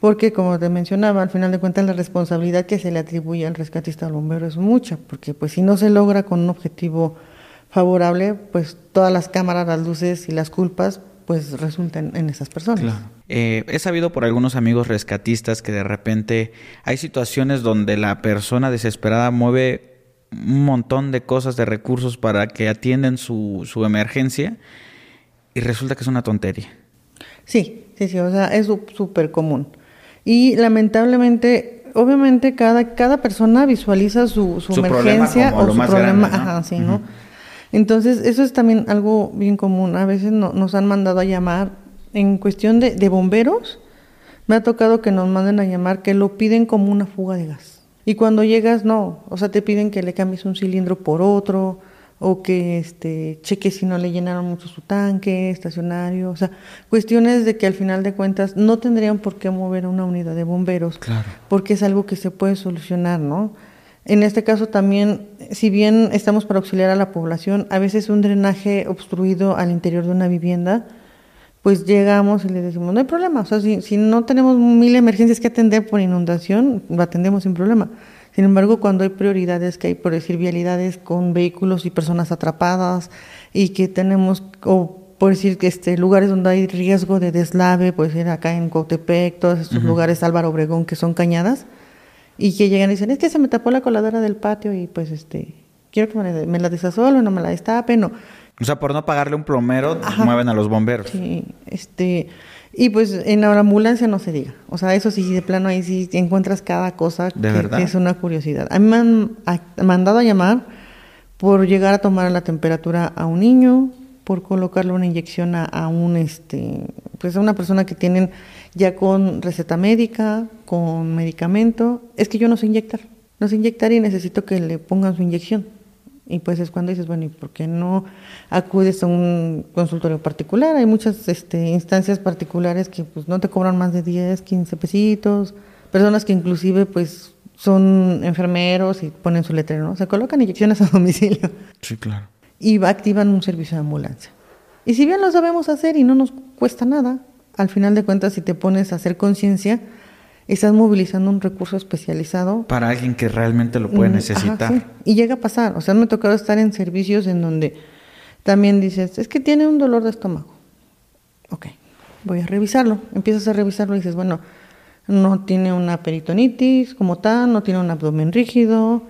porque como te mencionaba, al final de cuentas la responsabilidad que se le atribuye al rescatista al bombero es mucha, porque pues si no se logra con un objetivo favorable, pues todas las cámaras, las luces y las culpas pues resultan en esas personas. Claro. Eh, he sabido por algunos amigos rescatistas que de repente hay situaciones donde la persona desesperada mueve un montón de cosas, de recursos para que atiendan su, su emergencia y resulta que es una tontería. Sí, sí, sí, o sea, es súper común. Y lamentablemente, obviamente cada, cada persona visualiza su, su, emergencia o su problema. Ajá, sí, ¿no? Entonces, eso es también algo bien común. A veces no, nos han mandado a llamar en cuestión de, de bomberos. Me ha tocado que nos manden a llamar que lo piden como una fuga de gas. Y cuando llegas, no, o sea, te piden que le cambies un cilindro por otro o que este cheque si no le llenaron mucho su tanque, estacionario, o sea, cuestiones de que al final de cuentas no tendrían por qué mover a una unidad de bomberos, claro. porque es algo que se puede solucionar, ¿no? En este caso también, si bien estamos para auxiliar a la población, a veces un drenaje obstruido al interior de una vivienda pues llegamos y le decimos, no hay problema, o sea, si, si no tenemos mil emergencias que atender por inundación, lo atendemos sin problema. Sin embargo, cuando hay prioridades, que hay, por decir, vialidades con vehículos y personas atrapadas y que tenemos, o por decir, que este, lugares donde hay riesgo de deslave, pues ir acá en Cotepec, todos estos lugares, Álvaro Obregón, que son cañadas, y que llegan y dicen, es que se me tapó la coladera del patio y pues este, quiero que me, me la desasolo, no me la destape, no. O sea, por no pagarle un plomero, mueven a los bomberos. Sí, este, y pues en la ambulancia no se diga. O sea, eso sí, de plano ahí sí encuentras cada cosa que, es una curiosidad. A mí me han mandado a llamar por llegar a tomar la temperatura a un niño, por colocarle una inyección a, un, este, pues a una persona que tienen ya con receta médica, con medicamento. Es que yo no sé inyectar. No sé inyectar y necesito que le pongan su inyección Y pues es cuando dices, bueno, ¿y por qué no acudes a un consultorio particular? Hay muchas este, instancias particulares que pues no te cobran más de 10, 15 pesitos, personas que inclusive pues son enfermeros y ponen su letrero, ¿no? Se colocan inyecciones a domicilio. Sí, claro. Y activan un servicio de ambulancia. Y si bien lo sabemos hacer y no nos cuesta nada, al final de cuentas si te pones a hacer conciencia, estás movilizando un recurso especializado. Para alguien que realmente lo puede mm, necesitar. Y llega a pasar. O sea, me ha tocado estar en servicios en donde también dices, es que tiene un dolor de estómago. Ok, voy a revisarlo. Empiezas a revisarlo y dices, bueno, no tiene una peritonitis como tal, no tiene un abdomen rígido,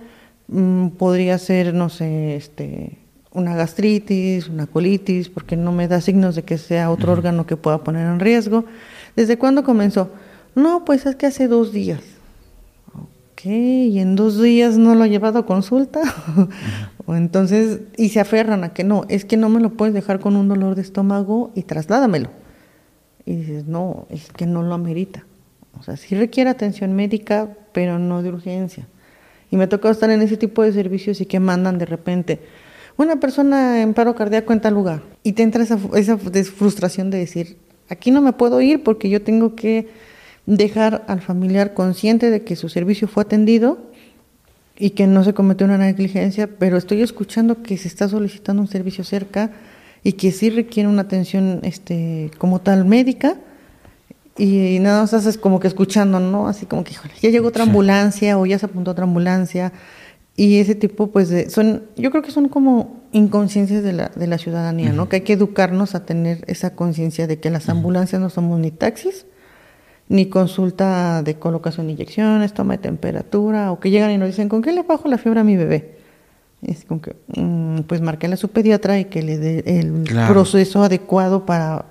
mm, podría ser, no sé, este, una gastritis, una colitis, porque no me da signos de que sea otro órgano que pueda poner en riesgo. ¿Desde cuándo comenzó? No, pues es que hace dos días. Ok, y en dos días no lo ha llevado a consulta. o entonces, y se aferran a que no, es que no me lo puedes dejar con un dolor de estómago y trasládamelo. Y dices, no, es que no lo amerita. O sea, sí requiere atención médica, pero no de urgencia. Y me ha tocado estar en ese tipo de servicios y que mandan de repente una persona en paro cardíaco en tal lugar. Y te entra esa, esa frustración de decir, aquí no me puedo ir porque yo tengo que dejar al familiar consciente de que su servicio fue atendido y que no se cometió una negligencia, pero estoy escuchando que se está solicitando un servicio cerca y que sí requiere una atención este como tal médica y nada más haces como que escuchando, ¿no? Así como que, híjole, ya llegó otra ambulancia o ya se apuntó otra ambulancia y ese tipo pues de, son yo creo que son como inconsciencias de la, de la ciudadanía, ¿no? Que hay que educarnos a tener esa conciencia de que las ambulancias no somos ni taxis, ni consulta de colocación de inyecciones, toma de temperatura, o que llegan y nos dicen, ¿con qué le bajo la fiebre a mi bebé? Es como que, mm, pues marquéle a su pediatra y que le dé el proceso adecuado para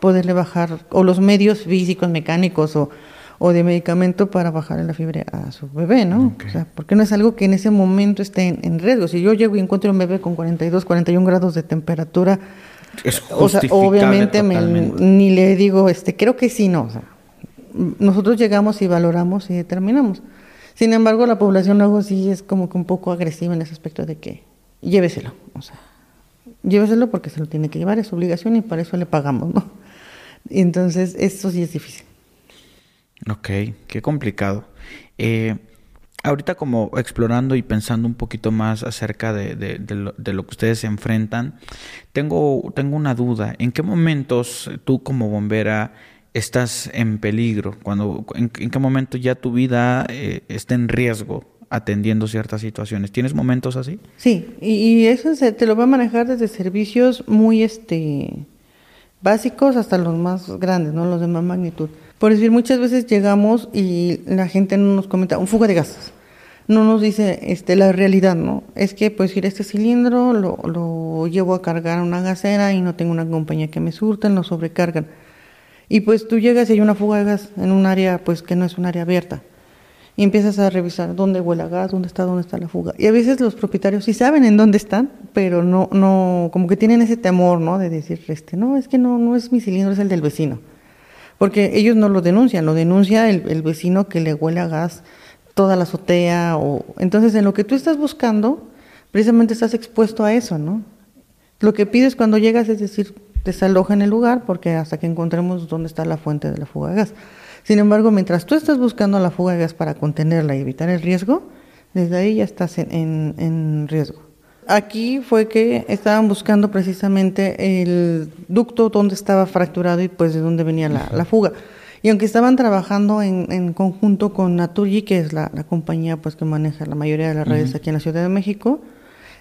poderle bajar, o los medios físicos, mecánicos, o, o de medicamento para bajar la fiebre a su bebé, ¿no? O sea, porque no es algo que en ese momento esté en, riesgo. Si yo llego y encuentro un bebé con 42, 41 grados de temperatura, o sea, obviamente ni le digo, este, creo que sí, no. O sea, nosotros llegamos y valoramos y determinamos. Sin embargo, la población luego sí es como que un poco agresiva en ese aspecto de que lléveselo, o sea, lléveselo porque se lo tiene que llevar, es su obligación y para eso le pagamos, ¿no? Y entonces, eso sí es difícil. Ok, qué complicado. Eh, ahorita como explorando y pensando un poquito más acerca de, de, lo, que ustedes se enfrentan, tengo, tengo una duda. ¿En qué momentos tú como bombera estás en peligro? Cuando, en, qué momento ya tu vida eh, está en riesgo atendiendo ciertas situaciones? ¿Tienes momentos así? Sí, y, eso se, te lo va a manejar desde servicios muy este básicos hasta los más grandes, ¿no? Los de más magnitud. Por decir, muchas veces llegamos y la gente no nos comenta un fuga de gases. No nos dice este, la realidad, ¿no? Es que, pues, ir este cilindro lo, lo llevo a cargar a una gasera y no tengo una compañía que me surten, lo sobrecargan. Y pues tú llegas y hay una fuga de gas en un área pues que no es un área abierta. Y empiezas a revisar dónde huele a gas, dónde está, dónde está la fuga. Y a veces los propietarios sí saben en dónde están, pero no, no, como que tienen ese temor, ¿no? De decir, este, no, es que no, no es mi cilindro, es el del vecino. Porque ellos no lo denuncian, lo denuncia el, vecino que le huele a gas toda la azotea. O... Entonces, en lo que tú estás buscando, precisamente estás expuesto a eso, ¿no? Lo que pides cuando llegas es decir, desaloja en el lugar porque hasta que encontremos dónde está la fuente de la fuga de gas. Sin embargo, mientras tú estás buscando la fuga de gas para contenerla y evitar el riesgo, desde ahí ya estás en, en, riesgo. Aquí fue que estaban buscando precisamente el ducto donde estaba fracturado y pues de dónde venía la, la fuga. Y aunque estaban trabajando en, en conjunto con Naturgy, que es la, la, compañía pues que maneja la mayoría de las redes aquí en la Ciudad de México,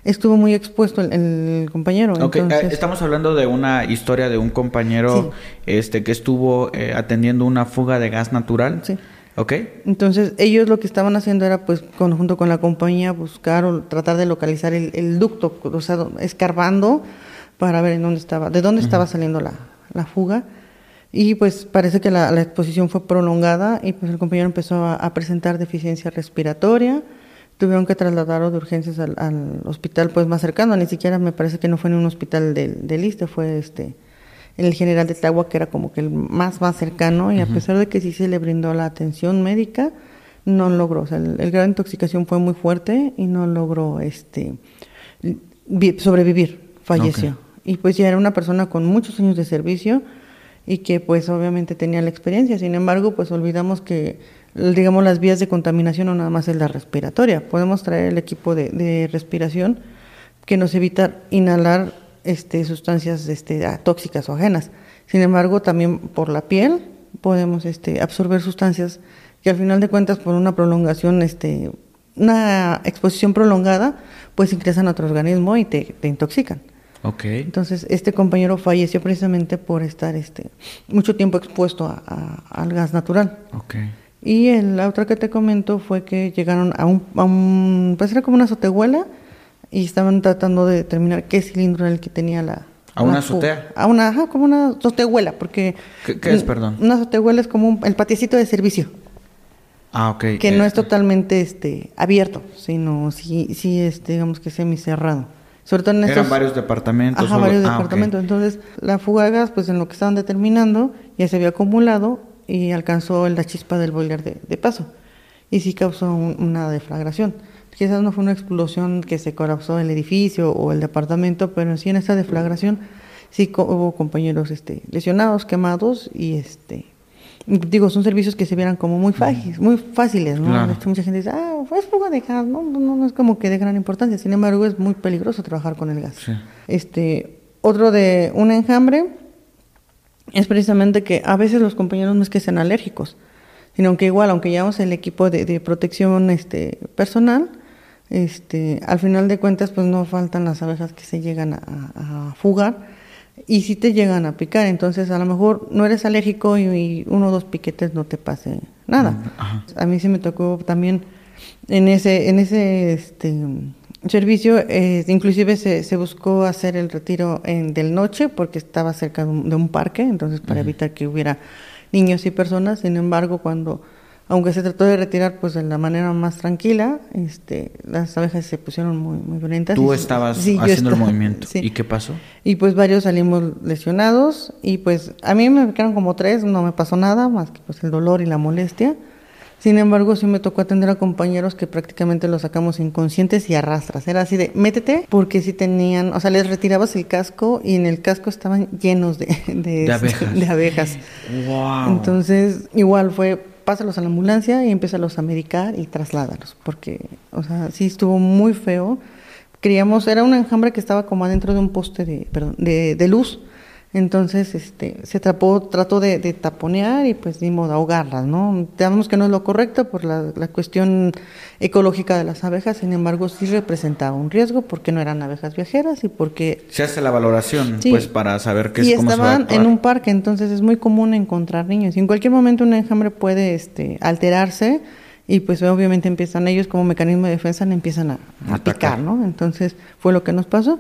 estuvo muy expuesto el, compañero. Eh, estamos hablando de una historia de un compañero este que estuvo eh, atendiendo una fuga de gas natural. Sí. Ok. Entonces, ellos lo que estaban haciendo era, pues, junto con la compañía, buscar o tratar de localizar el, ducto, o sea, escarbando para ver en dónde estaba, de dónde estaba saliendo la, la, fuga. Y pues parece que la, la, exposición fue prolongada y pues el compañero empezó a, a presentar deficiencia respiratoria, tuvieron que trasladarlo de urgencias al, hospital pues más cercano, ni siquiera me parece que no fue en un hospital del, del ISTE, fue este el general de Tagua, que era como que el más más cercano, y a pesar de que sí se le brindó la atención médica, no logró, o sea, el, grado de intoxicación fue muy fuerte y no logró este sobrevivir, falleció. Y pues ya era una persona con muchos años de servicio y que pues obviamente tenía la experiencia. Sin embargo, pues olvidamos que, digamos, las vías de contaminación no nada más es la respiratoria. Podemos traer el equipo de, de respiración que nos evita inhalar este, sustancias este, tóxicas o ajenas. Sin embargo, también por la piel podemos este, absorber sustancias que al final de cuentas por una prolongación, este, una exposición prolongada, pues ingresan a otro organismo y te, te intoxican. Okay. Entonces, este compañero falleció precisamente por estar este, mucho tiempo expuesto a, al gas natural. Okay. Y la otra que te comento fue que llegaron a un, a un pues era como una azotehuela y estaban tratando de determinar qué cilindro era el que tenía la... ¿A una azotea? A una, ajá, como una azotehuela, porque... ¿Qué, qué es, perdón? Una azotehuela es como un, el patiecito de servicio. Ah, ok. Que no es totalmente este, abierto, sino sí, sí es, digamos que semicerrado. Sobre todo en estos, Eran varios departamentos. Ajá, varios ah, departamentos. Entonces, la fuga de gas, pues en lo que estaban determinando, ya se había acumulado y alcanzó la chispa del boiler de, de paso. Y sí causó un- una deflagración. Quizás no fue una explosión que se colapsó el edificio o el departamento, pero sí en esta deflagración sí co- hubo compañeros este, lesionados, quemados y este digo, son servicios que se vieran como muy fáciles, muy fáciles, ¿no? Claro. Mucha gente dice, ah, fue fuga de gas, no, no, no es como que de gran importancia, sin embargo es muy peligroso trabajar con el gas. Sí. Este, otro de un enjambre es precisamente que a veces los compañeros no es que sean alérgicos, sino que igual, aunque llevamos el equipo de, de protección este, personal, este, al final de cuentas pues no faltan las abejas que se llegan a, a fugar y si te llegan a picar, entonces a lo mejor no eres alérgico y, y uno o dos piquetes no te pase nada. Mm, ajá. A mí sí me tocó también en ese, en ese este, servicio, eh, inclusive se, se buscó hacer el retiro en, del noche porque estaba cerca de un, de un parque, entonces para evitar que hubiera niños y personas. Sin embargo, cuando, aunque se trató de retirar pues de la manera más tranquila, este, las abejas se pusieron muy, muy violentas. Tú estabas sí, haciendo el movimiento. sí. ¿Y qué pasó? Y pues varios salimos lesionados y pues a mí me quedaron como tres, no me pasó nada más que pues el dolor y la molestia. Sin embargo, sí me tocó atender a compañeros que prácticamente los sacamos inconscientes y arrastras. Era así de, métete, porque sí tenían, o sea, les retirabas el casco y en el casco estaban llenos de, de, De abejas. de abejas. Wow. Entonces, igual fue, pásalos a la ambulancia y empézalos a medicar y trasládalos, porque, o sea, sí estuvo muy feo. Creíamos, era un enjambre que estaba como adentro de un poste de, perdón, de, de luz. Entonces, este, se tapó, trató de, de taponear y pues dimos de ahogarlas, ¿no? Sabemos que no es lo correcto por la, la cuestión ecológica de las abejas, sin embargo, sí representaba un riesgo porque no eran abejas viajeras y porque Se hace la valoración, Sí. pues, para saber qué y es cómo se va a estaban actuar. en un parque, entonces es muy común encontrar niños. Y en cualquier momento un enjambre puede este, alterarse y pues obviamente empiezan ellos como mecanismo de defensa empiezan a, a picar, ¿no? Entonces fue lo que nos pasó.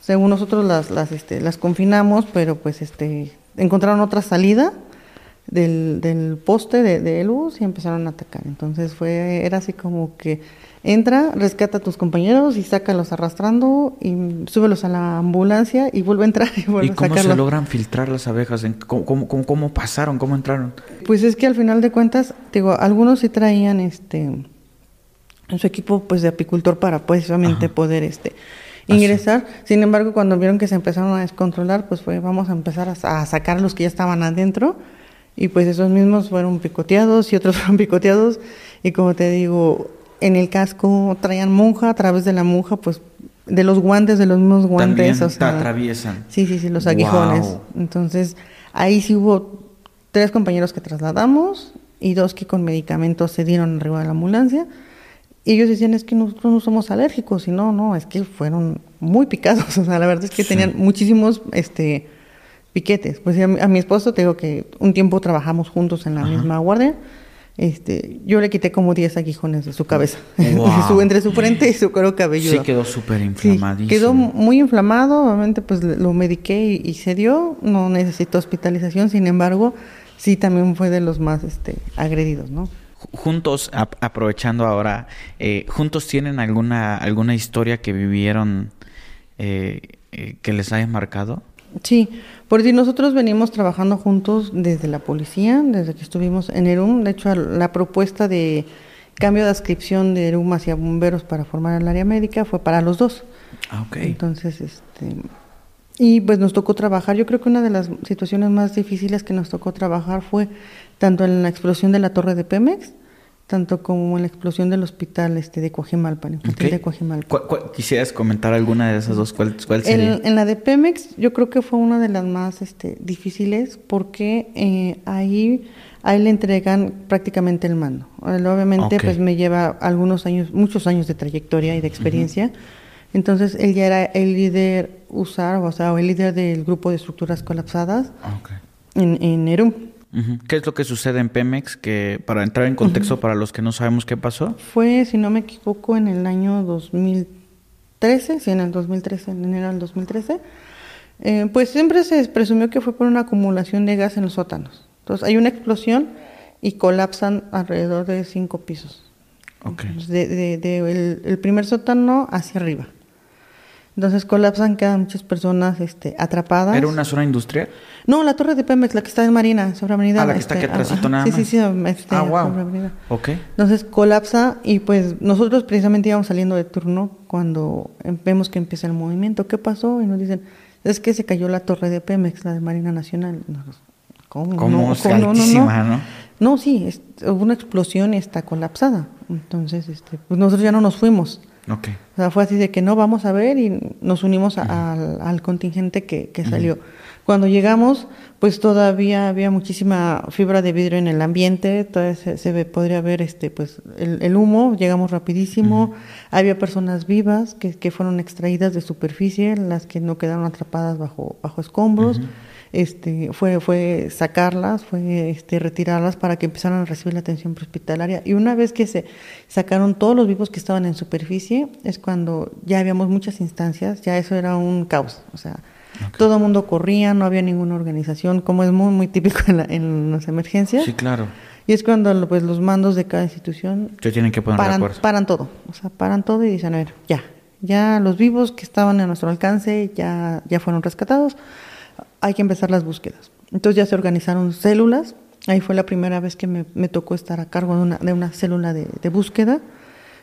Según nosotros las, las, este, las confinamos, pero pues este, encontraron otra salida del, del poste de, de luz y empezaron a atacar. Entonces fue, era así como que entra, rescata a tus compañeros y sácalos arrastrando y súbelos a la ambulancia y vuelve a entrar y vuelve ¿Y a cómo sacarlos. se logran filtrar las abejas? ¿En ¿Cómo, cómo, cómo- cómo pasaron? ¿Cómo entraron? Pues es que al final de cuentas, digo, algunos sí traían este en su equipo pues de apicultor para precisamente Ajá. poder este Ingresar. Sin embargo, cuando vieron que se empezaron a descontrolar, pues fue vamos a empezar a, a sacar los que ya estaban adentro y pues esos mismos fueron picoteados y otros fueron picoteados y como te digo, en el casco traían monja, a través de la monja pues de los guantes, de los mismos guantes, También o sea, atraviesan. Sí, sí, sí, los aguijones. Wow. Entonces, ahí sí hubo tres compañeros que trasladamos y dos que con medicamentos se dieron arriba de la ambulancia. Y ellos decían, es que nosotros no somos alérgicos. Y no, no, es que fueron muy picados. O sea, la verdad es que Sí. tenían muchísimos este, piquetes. Pues a mi, a mi esposo, te digo que un tiempo trabajamos juntos en la Ajá. misma guardia. Este, yo le quité como 10 aguijones de su cabeza, Wow. su, entre su frente y su cuero cabelludo. Sí quedó súper Sí, inflamadísimo. quedó muy inflamado, obviamente pues lo mediqué y, y se dio, no necesitó hospitalización, sin embargo, sí también fue de los más este, agredidos, ¿no? Juntos, ap- aprovechando ahora, eh, ¿juntos tienen alguna, alguna historia que vivieron eh, eh, que les haya marcado? Sí, por si nosotros venimos trabajando juntos desde la policía, desde que estuvimos en ERUM, de hecho la propuesta de cambio de adscripción de ERUM hacia bomberos para formar el área médica fue para los dos. Ah, ok. Entonces, este, y pues nos tocó trabajar. Yo creo que una de las situaciones más difíciles que nos tocó trabajar fue tanto en la explosión de la torre de Pemex, tanto como en la explosión del hospital este, de Coajimalpa, de quisieras comentar alguna de esas dos? ¿Cuál, sería? En, la de Pemex, yo creo que fue una de las más este, difíciles porque eh, ahí, ahí le entregan prácticamente el mando. Obviamente, pues me lleva algunos años, muchos años de trayectoria y de experiencia. Entonces él ya era el líder usar, o sea, el líder del grupo de estructuras colapsadas ah, en, en Erum. ¿Qué es lo que sucede en Pemex? Que para entrar en contexto para los que no sabemos qué pasó. Fue, si no me equivoco, en el año 2013, sí, en el 2013, en enero del 2013. Eh, pues siempre se presumió que fue por una acumulación de gas en los sótanos. Entonces hay una explosión y colapsan alrededor de cinco pisos. Okay. de, el primer sótano hacia arriba. Entonces colapsan, quedan muchas personas este, atrapadas. ¿Era una zona industrial? No, la torre de Pemex, la que está en Marina, sobre Avenida. Ah, la que está aquí este, atrás, nada Sí, sí, sí, este, ah, wow. Ok. Entonces colapsa y pues nosotros precisamente íbamos saliendo de turno cuando vemos que empieza el movimiento. ¿Qué pasó? Y nos dicen, es que se cayó la torre de Pemex, la de Marina Nacional. ¿Cómo? ¿Cómo? No, no, no, no, sí, hubo una explosión y está colapsada. Entonces, este, pues nosotros ya no nos fuimos. Okay. O sea, fue así de que no, vamos a ver y nos unimos al, contingente que, salió. Cuando llegamos, pues todavía había muchísima fibra de vidrio en el ambiente, todavía se, ve, podría ver este, pues, el, humo, llegamos rapidísimo, había personas vivas que, que, fueron extraídas de superficie, las que no quedaron atrapadas bajo, bajo escombros este, fue, fue sacarlas, fue este, retirarlas para que empezaran a recibir la atención prehospitalaria. Y una vez que se sacaron todos los vivos que estaban en superficie, es cuando ya habíamos muchas instancias, ya eso era un caos. O sea, todo el mundo corría, no había ninguna organización, como es muy, muy típico en, las emergencias. Sí, claro. Y es cuando pues, los mandos de cada institución tienen que poner paran, paran todo. O sea, paran todo y dicen, a ver, ya, ya los vivos que estaban a nuestro alcance ya, ya fueron rescatados hay que empezar las búsquedas. Entonces ya se organizaron células, ahí fue la primera vez que me, tocó estar a cargo de una, de una célula de, búsqueda.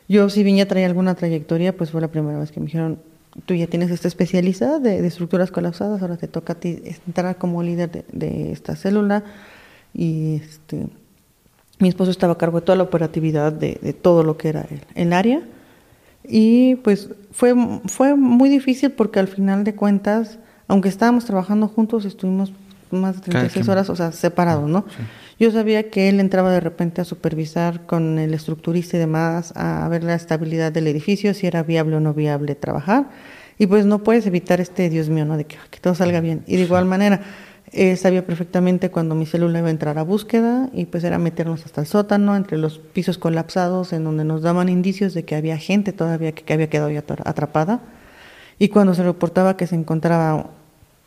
Yo si bien ya traía alguna trayectoria, pues fue la primera vez que me dijeron, tú ya tienes esta especialidad de, estructuras colapsadas, ahora te toca a ti entrar como líder de, esta célula. Y este, mi esposo estaba a cargo de toda la operatividad de, todo lo que era el, área. Y pues fue, fue muy difícil porque al final de cuentas aunque estábamos trabajando juntos, estuvimos más de 36 horas, o sea, separados, ¿no? Yo sabía que él entraba de repente a supervisar con el estructurista y demás, a ver la estabilidad del edificio, si era viable o no viable trabajar. Y pues no puedes evitar este, Dios mío, ¿no? De que, que todo salga bien. Y de igual manera, él sabía perfectamente cuando mi célula iba a entrar a búsqueda y pues era meternos hasta el sótano, entre los pisos colapsados, en donde nos daban indicios de que había gente todavía que, que había quedado ya atrapada y cuando se reportaba que se encontraba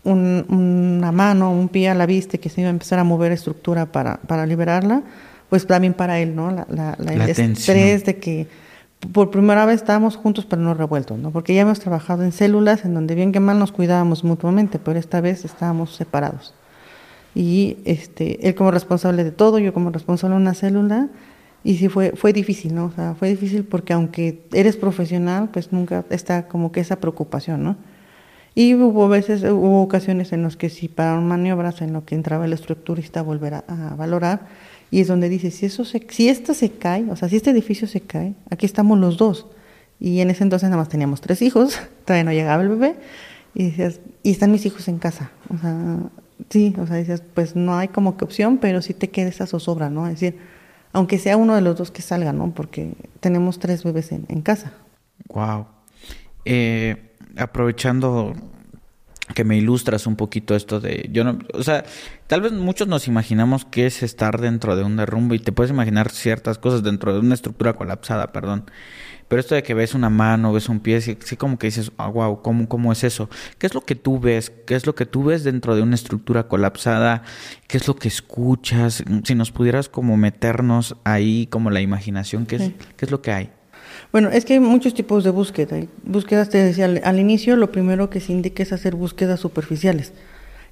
una mano, un pie a la vista y que se iba a empezar a mover estructura para, para liberarla, pues también para él, ¿no? La, la, el estrés de que por primera vez estábamos juntos pero no revueltos, ¿no? Porque ya hemos trabajado en células en donde bien que mal nos cuidábamos mutuamente, pero esta vez estábamos separados. Y este, él como responsable de todo, yo como responsable de una célula, y sí fue, fue difícil, ¿no? O sea, fue difícil porque aunque eres profesional, pues nunca está como que esa preocupación, ¿no? Y hubo veces, hubo ocasiones en las que si para maniobras en lo que entraba el estructurista volver a, a, valorar, y es donde dice, si eso se, si esto se cae, o sea, si este edificio se cae, aquí estamos los dos. Y en ese entonces nada más teníamos tres hijos, todavía no llegaba el bebé, y decías, y están mis hijos en casa. O sea, sí, o sea, dices, pues no hay como que opción, pero sí te queda esa zozobra, ¿no? Es decir, aunque sea uno de los dos que salga, ¿no? Porque tenemos tres bebés en, casa. Wow. Eh, aprovechando que me ilustras un poquito esto de yo no, o sea, tal vez muchos nos imaginamos que es estar dentro de un derrumbe y te puedes imaginar ciertas cosas dentro de una estructura colapsada, perdón. Pero esto de que ves una mano, ves un pie, sí, como que dices, ah, wow, ¿cómo, ¿cómo es eso? ¿Qué es lo que tú ves? ¿Qué es lo que tú ves dentro de una estructura colapsada? ¿Qué es lo que escuchas? Si nos pudieras como meternos ahí, como la imaginación, ¿qué es, ¿qué es lo que hay? Bueno, es que hay muchos tipos de búsqueda. Búsquedas, te decía al, inicio, lo primero que se indica es hacer búsquedas superficiales.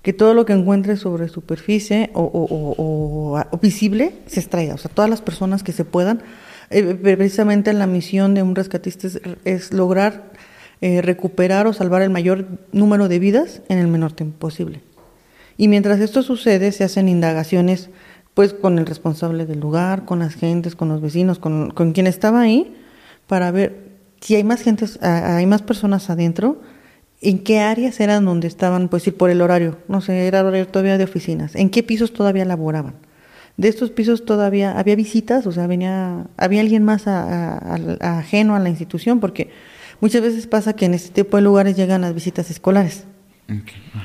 Que todo lo que encuentres sobre superficie o, visible se extraiga. O sea, todas las personas que se puedan. Eh, precisamente la misión de un rescatista es, lograr eh, recuperar o salvar el mayor número de vidas en el menor tiempo posible. Y mientras esto sucede, se hacen indagaciones pues con el responsable del lugar, con las gentes, con los vecinos, con, con quien estaba ahí, para ver si hay más gente, hay más personas adentro, en qué áreas eran donde estaban, pues ir por el horario, no sé, era horario todavía de oficinas, en qué pisos todavía laboraban. De estos pisos todavía había visitas, o sea, venía, había alguien más ajeno a la institución, porque muchas veces pasa que en este tipo de lugares llegan las visitas escolares.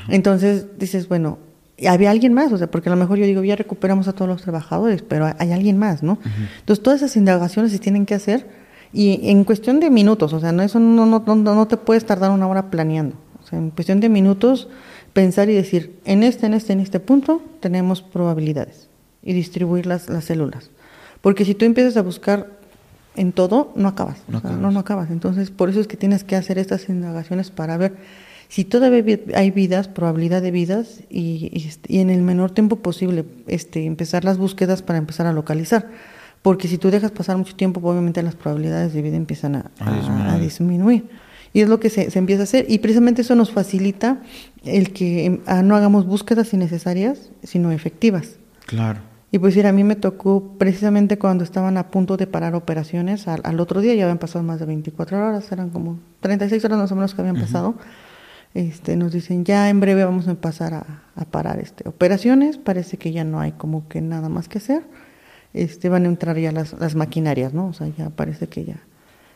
Entonces dices, bueno, había alguien más, o sea, porque a lo mejor yo digo, ya recuperamos a todos los trabajadores, pero hay alguien más, ¿no? Entonces todas esas indagaciones se tienen que hacer y en cuestión de minutos, o sea, no, eso no, no, no, no te puedes tardar una hora planeando. O sea, en cuestión de minutos, pensar y decir, en este, en este, en este punto tenemos probabilidades y distribuir las, las células. Porque si tú empiezas a buscar en todo, no acabas. No, acabas. no, no acabas. Entonces, por eso es que tienes que hacer estas indagaciones para ver si todavía hay vidas, probabilidad de vidas, y, y, en el menor tiempo posible este, empezar las búsquedas para empezar a localizar. Porque si tú dejas pasar mucho tiempo, obviamente las probabilidades de vida empiezan a, a, disminuir. Y es lo que se, se, empieza a hacer. Y precisamente eso nos facilita el que em, no hagamos búsquedas innecesarias, sino efectivas. Claro. Y pues a mí me tocó precisamente cuando estaban a punto de parar operaciones, al, al, otro día ya habían pasado más de 24 horas, eran como 36 horas más o menos que habían uh -huh. pasado este, nos dicen ya en breve vamos a pasar a, a, parar este, operaciones, parece que ya no hay como que nada más que hacer, este, van a entrar ya las, las maquinarias, ¿no? O sea, ya parece que ya...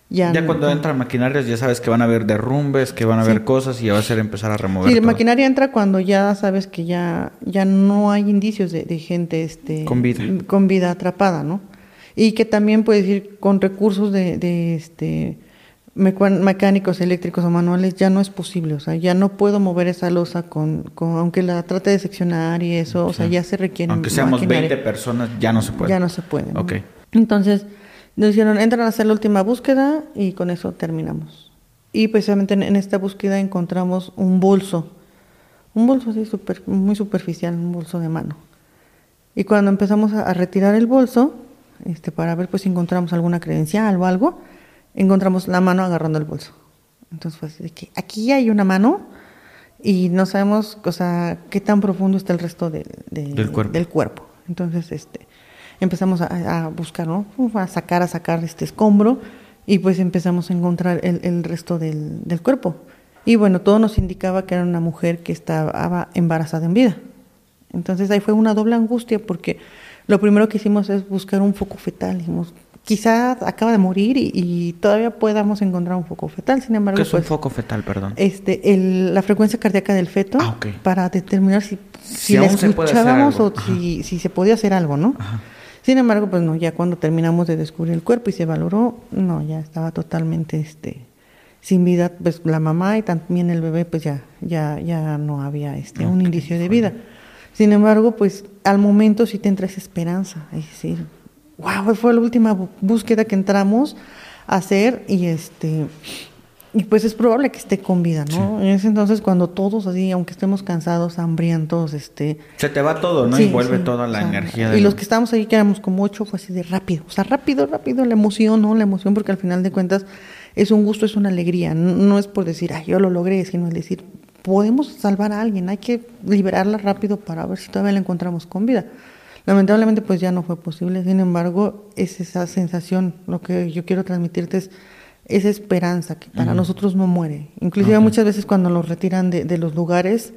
Ya, ya no, cuando entran maquinarias ya sabes que van a haber derrumbes, que van a haber cosas y ya va a ser empezar a remover. Sí, la maquinaria entra cuando ya sabes que ya, ya no hay indicios de, de gente este, con vida. con vida atrapada, ¿no? Y que también puedes ir con recursos de, de este mecánicos, eléctricos o manuales ya no es posible, o sea, ya no puedo mover esa losa con, con aunque la trate de seccionar y eso, o sea, ya se requiere. Aunque seamos maquinaria. 20 personas, ya no se puede. Ya no se puede. ¿no? Ok. Entonces, nos dijeron, entran a hacer la última búsqueda y con eso terminamos. Y precisamente en, en esta búsqueda encontramos un bolso, un bolso así super, muy superficial, un bolso de mano. Y cuando empezamos a, a retirar el bolso, este, para ver pues si encontramos alguna credencial o algo, encontramos la mano agarrando el bolso. Entonces fue así de que aquí hay una mano y no sabemos, o sea, qué tan profundo está el resto de, de, del, cuerpo. del, cuerpo. Entonces, este, empezamos a, a, buscar, ¿no? A sacar, a sacar este escombro y pues empezamos a encontrar el, el resto del, del, cuerpo. Y bueno, todo nos indicaba que era una mujer que estaba embarazada en vida. Entonces ahí fue una doble angustia porque lo primero que hicimos es buscar un foco fetal. Dijimos, quizá acaba de morir y, y, todavía podamos encontrar un foco fetal. Sin embargo, ¿qué es pues, un foco fetal, perdón? Este, el, la frecuencia cardíaca del feto ah, okay. para determinar si, si, si la escuchábamos o si, si, se podía hacer algo, ¿no? Ajá. Sin embargo, pues no, ya cuando terminamos de descubrir el cuerpo y se valoró, no, ya estaba totalmente este sin vida, pues la mamá y también el bebé, pues ya, ya, ya no había este okay. un indicio de vida. Sin embargo, pues al momento sí te entra esa esperanza, es decir, wow, fue la última búsqueda que entramos a hacer y este y pues es probable que esté con vida, ¿no? Sí. En ese entonces cuando todos así, aunque estemos cansados, hambrientos, este se te va todo, ¿no? Sí, y vuelve sí, toda la o sea, energía. Y los que estábamos ahí que éramos como ocho fue así de rápido, o sea, rápido, rápido la emoción, ¿no? La emoción porque al final de cuentas es un gusto, es una alegría, no, no es por decir, ay, yo lo logré, sino es decir, podemos salvar a alguien, hay que liberarla rápido para ver si todavía la encontramos con vida. Lamentablemente pues ya no fue posible, sin embargo es esa sensación, lo que yo quiero transmitirte es esa esperanza que para uh -huh. nosotros no muere. Inclusive okay. muchas veces cuando los retiran de, de, los lugares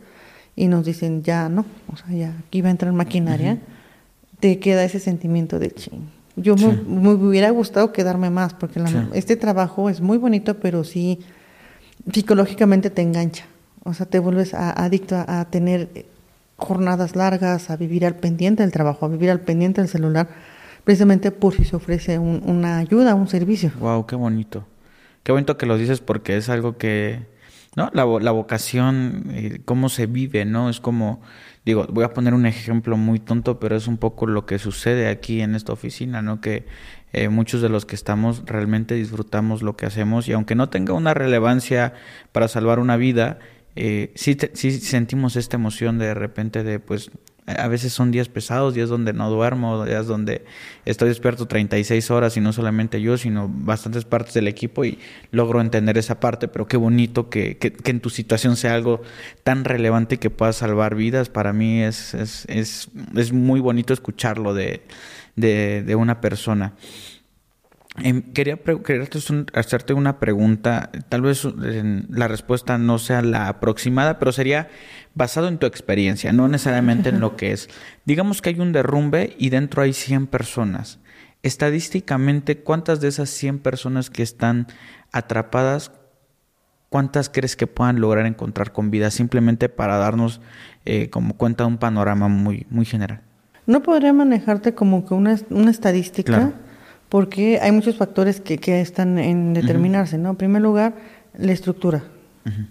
y nos dicen ya no, o sea ya aquí va a entrar maquinaria, uh -huh. te queda ese sentimiento de ching. Yo sí. me, me, hubiera gustado quedarme más porque la, sí. este trabajo es muy bonito, pero sí psicológicamente te engancha. O sea, te vuelves a, adicto a, a tener jornadas largas, a vivir al pendiente del trabajo, a vivir al pendiente del celular, precisamente por si se ofrece un, una ayuda, un servicio. Wow, qué bonito. Qué bonito que lo dices porque es algo que, ¿no? La, vocación, eh, cómo se vive, ¿no? Es como, digo, voy a poner un ejemplo muy tonto, pero es un poco lo que sucede aquí en esta oficina, ¿no? Que eh, muchos de los que estamos realmente disfrutamos lo que hacemos y aunque no tenga una relevancia para salvar una vida, eh, sí, te, sí sentimos esta emoción de repente de pues A veces son días pesados, días donde no duermo, días donde estoy despierto 36 horas y no solamente yo, sino bastantes partes del equipo y logro entender esa parte, pero qué bonito que, que, en tu situación sea algo tan relevante que pueda salvar vidas. Para mí es, es, es, es muy bonito escucharlo de, de, de una persona. Em, quería, hacerte una pregunta, tal vez la respuesta no sea la aproximada, pero sería basado en tu experiencia, no necesariamente en lo que es. Digamos que hay un derrumbe y dentro hay 100 personas. Estadísticamente, ¿cuántas de esas 100 personas que están atrapadas, cuántas crees que puedan lograr encontrar con vida? Simplemente para darnos eh, como cuenta un panorama muy, muy general. No podría manejarte como que una, una estadística porque hay muchos factores que, que están en determinarse, ¿no? En primer lugar, la estructura.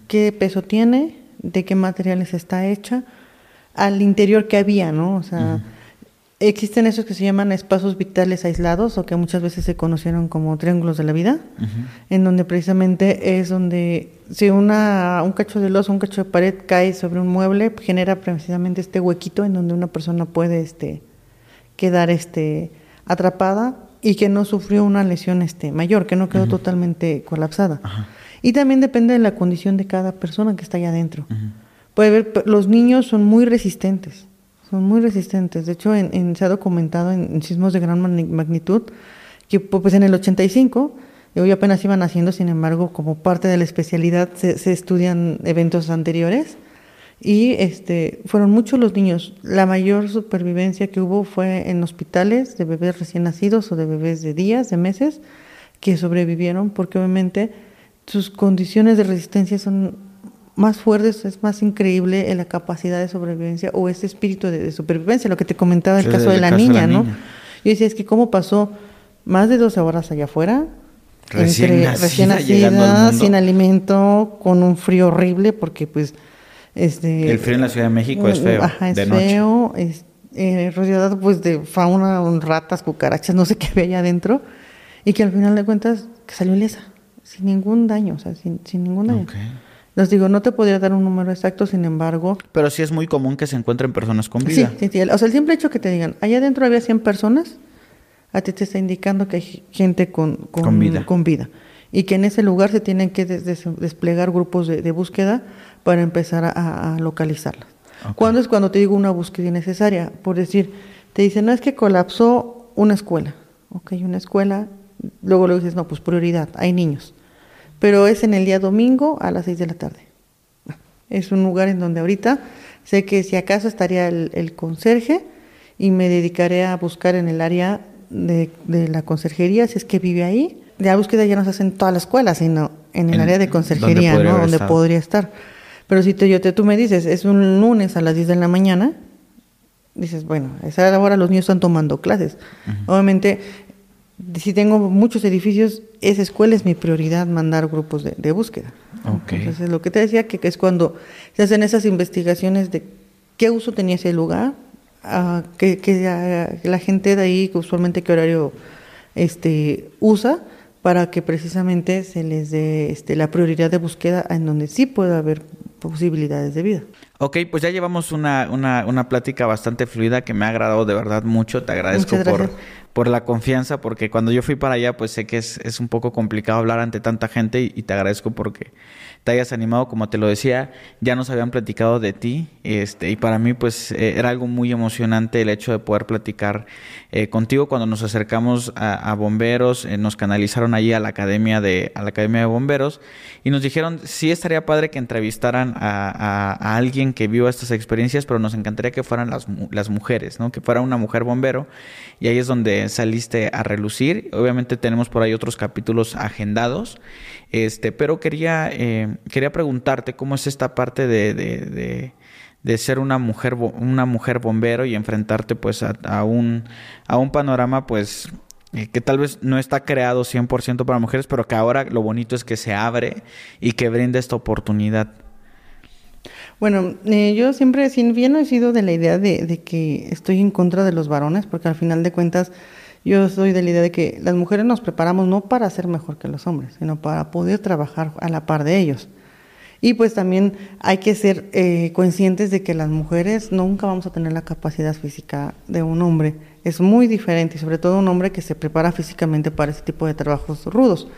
¿Qué peso tiene? ¿De qué materiales está hecha? Al interior que había, ¿no? O sea, existen esos que se llaman espacios vitales aislados o que muchas veces se conocieron como triángulos de la vida, en donde precisamente es donde si una, un cacho de loso, un cacho de pared cae sobre un mueble, genera precisamente este huequito en donde una persona puede este, quedar este, atrapada y que no sufrió una lesión este, mayor, que no quedó totalmente colapsada. Y también depende de la condición de cada persona que está allá adentro. Puede ver, los niños son muy resistentes, son muy resistentes. De hecho, en, se ha documentado en, sismos de gran magnitud que pues en el 85, hoy apenas iban haciendo, sin embargo, como parte de la especialidad se, se estudian eventos anteriores y este, fueron muchos los niños. La mayor supervivencia que hubo fue en hospitales de bebés recién nacidos o de bebés de días, de meses, que sobrevivieron porque obviamente sus condiciones de resistencia son más fuertes, es más increíble la capacidad de sobrevivencia o ese espíritu de, supervivencia, lo que te comentaba el caso de la niña, ¿no? Yo decía, es que cómo pasó más de 12 horas allá afuera, recién nacida, sin alimento, con un frío horrible, porque pues este, el frío en la Ciudad de México es feo. Ajá, es feo. Es, eh, rodeado pues de fauna, ratas, cucarachas, no sé qué había allá adentro. Y que al final de cuentas que salió ilesa, sin ningún daño, o sea, sin, sin ningún daño. Les digo, no te podría dar un número exacto, sin embargo. Pero sí es muy común que se encuentren personas con vida. Sí, sí, O sea, el simple hecho que te digan, allá adentro había 100 personas, a ti te está indicando que hay gente con, con, vida. con vida. Y que en ese lugar se tienen que desplegar grupos de, de búsqueda para empezar a, localizarlas. ¿Cuándo es cuando te digo una búsqueda innecesaria? Por decir, te dicen, no es que colapsó una escuela. Ok, una escuela, luego le dices, no, pues prioridad, hay niños. Pero es en el día domingo a las 6 de la tarde. Es un lugar en donde ahorita sé que si acaso estaría el, conserje y me dedicaré a buscar en el área de, la conserjería, si es que vive ahí. La búsqueda ya no se hace en toda la escuela, sino en el área de conserjería, ¿no? Donde podría estar. Pero si te, yo te, tú me dices, es un lunes a las 10 de la mañana, dices, bueno, a esa hora los niños están tomando clases. Obviamente, si tengo muchos edificios, esa escuela es mi prioridad, mandar grupos de, búsqueda. Entonces, lo que te decía, que, es cuando se hacen esas investigaciones de qué uso tenía ese lugar, uh, que, que, la gente de ahí, usualmente qué horario este, usa, para que precisamente se les dé este, la prioridad de búsqueda en donde sí pueda haber posibilidades de vida. Ok, pues ya llevamos una, una, una plática bastante fluida que me ha agradado de verdad mucho. Te agradezco por, por la confianza, porque cuando yo fui para allá, pues sé que es, es un poco complicado hablar ante tanta gente y, y te agradezco porque te hayas animado, como te lo decía, ya nos habían platicado de ti, este, y para mí pues eh, era algo muy emocionante el hecho de poder platicar eh, contigo cuando nos acercamos a, bomberos, eh, nos canalizaron allí a la academia de, a la academia de bomberos, y nos dijeron sí estaría padre que entrevistaran a, a, alguien que viva estas experiencias, pero nos encantaría que fueran las, las mujeres, ¿no? que fuera una mujer bombero, y ahí es donde saliste a relucir. Obviamente tenemos por ahí otros capítulos agendados. Este, pero quería, eh, quería preguntarte cómo es esta parte de, de, de, ser una mujer, una mujer bombero y enfrentarte pues a, un, a un panorama pues eh, que tal vez no está creado 100% para mujeres, pero que ahora lo bonito es que se abre y que brinda esta oportunidad. Bueno, eh, yo siempre, sin bien he sido de la idea de, de, que estoy en contra de los varones, porque al final de cuentas yo soy de la idea de que las mujeres nos preparamos no para ser mejor que los hombres, sino para poder trabajar a la par de ellos. Y pues también hay que ser eh, conscientes de que las mujeres nunca vamos a tener la capacidad física de un hombre. Es muy diferente, y sobre todo un hombre que se prepara físicamente para ese tipo de trabajos rudos.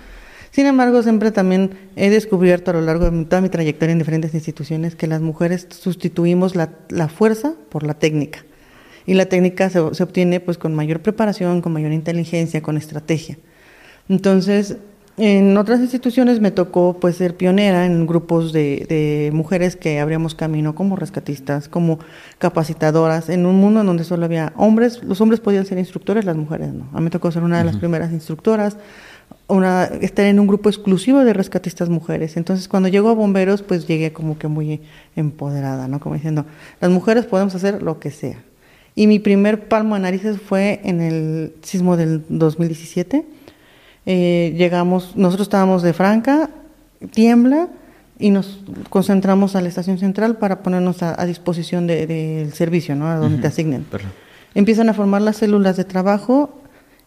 Sin embargo, siempre también he descubierto a lo largo de toda mi trayectoria en diferentes instituciones que las mujeres sustituimos la, la fuerza por la técnica. Y la técnica se, se, obtiene pues con mayor preparación, con mayor inteligencia, con estrategia. Entonces, en otras instituciones me tocó pues ser pionera en grupos de, de, mujeres que abríamos camino como rescatistas, como capacitadoras, en un mundo en donde solo había hombres, los hombres podían ser instructores, las mujeres no. A mí me tocó ser una de las primeras instructoras, una, estar en un grupo exclusivo de rescatistas mujeres. Entonces cuando llego a bomberos pues llegué como que muy empoderada, ¿no? Como diciendo, las mujeres podemos hacer lo que sea. Y mi primer palmo de narices fue en el sismo del 2017 eh, llegamos, nosotros estábamos de Franca, tiembla y nos concentramos a la estación central para ponernos a, a disposición del de, servicio, ¿no? A donde uh -huh. te asignen. Empiezan a formar las células de trabajo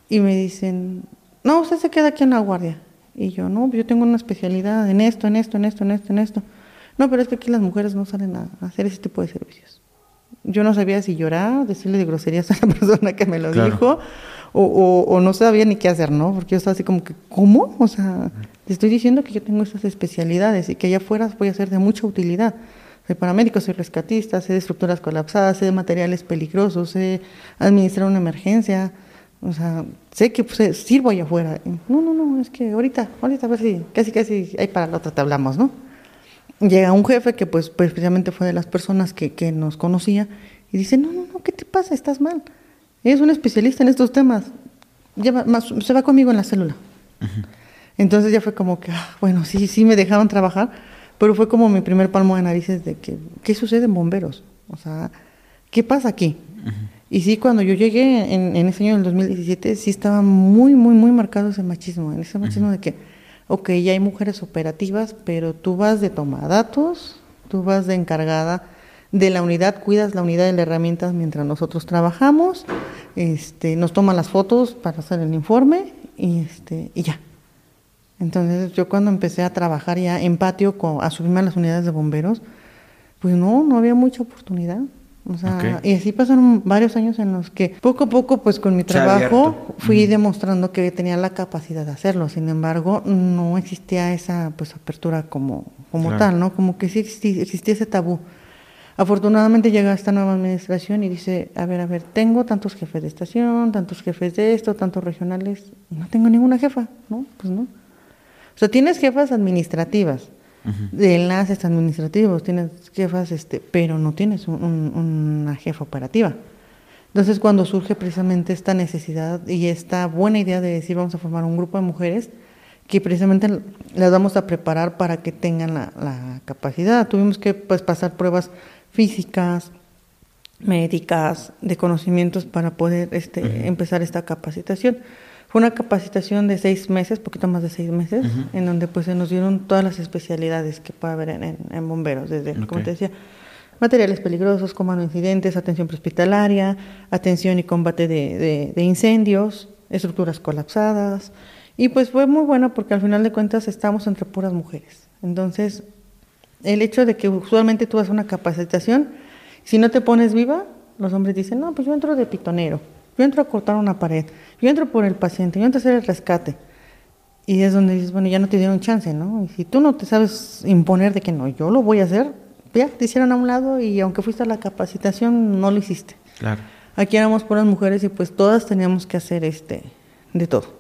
y me dicen, no, usted se queda aquí en la guardia. Y yo, no, yo tengo una especialidad en esto, en esto, en esto, en esto, en esto. No, pero es que aquí las mujeres no salen a hacer ese tipo de servicios. Yo no sabía si llorar, decirle de groserías a la persona que me lo claro. dijo, o, o, o, no sabía ni qué hacer, ¿no? Porque yo estaba así como que, ¿cómo? O sea, te estoy diciendo que yo tengo estas especialidades y que allá afuera voy a ser de mucha utilidad. Soy paramédico, soy rescatista, sé de estructuras colapsadas, sé de materiales peligrosos, sé administrar una emergencia, o sea, sé que pues, sirvo allá afuera. No, no, no, es que ahorita, ahorita a ver si, casi, casi, ahí para la otra te hablamos, ¿no? Llega un jefe que pues precisamente fue de las personas que, que nos conocía y dice, no, no, no, ¿qué te pasa? Estás mal. Es un especialista en estos temas. Lleva, más, se va conmigo en la célula. Uh -huh. Entonces ya fue como que, ah, bueno, sí, sí me dejaron trabajar, pero fue como mi primer palmo de narices de que, ¿qué sucede en bomberos? O sea, ¿qué pasa aquí? Uh -huh. Y sí, cuando yo llegué en, en, ese año del 2017, sí estaba muy, muy, muy marcado ese machismo, en ese machismo uh -huh. de que, ok, ya hay mujeres operativas, pero tú vas de tomadatos, tú vas de encargada de la unidad, cuidas la unidad de las herramientas mientras nosotros trabajamos, este, nos toman las fotos para hacer el informe y, este, y ya. Entonces yo cuando empecé a trabajar ya en patio, a subirme a las unidades de bomberos, pues no, no había mucha oportunidad. O sea, okay. y así pasaron varios años en los que poco a poco, pues con mi trabajo, fui mm. demostrando que tenía la capacidad de hacerlo. Sin embargo, no existía esa pues apertura como, como claro. tal, ¿no? Como que sí existía, ese tabú. Afortunadamente llega esta nueva administración y dice, a ver, a ver, tengo tantos jefes de estación, tantos jefes de esto, tantos regionales, y no tengo ninguna jefa, ¿no? Pues no. O sea, tienes jefas administrativas, uh -huh. de enlaces administrativos, tienes jefas, este, pero no tienes un, un, una jefa operativa. Entonces, cuando surge precisamente esta necesidad y esta buena idea de decir, vamos a formar un grupo de mujeres, que precisamente las vamos a preparar para que tengan la, la capacidad. Tuvimos que pues, pasar pruebas físicas, médicas, de conocimientos para poder este, uh -huh. empezar esta capacitación. Fue una capacitación de seis meses, poquito más de seis meses, uh -huh. en donde pues se nos dieron todas las especialidades que puede haber en, en, en bomberos, desde, okay. como te decía, materiales peligrosos, comando incidentes, atención prehospitalaria, atención y combate de, de, de, incendios, estructuras colapsadas. Y pues fue muy bueno porque al final de cuentas estamos entre puras mujeres. Entonces, el hecho de que usualmente tú vas a una capacitación, si no te pones viva, los hombres dicen, no, pues yo entro de pitonero, yo entro a cortar una pared, yo entro por el paciente, yo entro a hacer el rescate. Y es donde dices, bueno, ya no te dieron chance, ¿no? Y si tú no te sabes imponer de que no, yo lo voy a hacer, ya te hicieron a un lado y aunque fuiste a la capacitación, no lo hiciste. Claro. Aquí éramos puras mujeres y pues todas teníamos que hacer este de todo.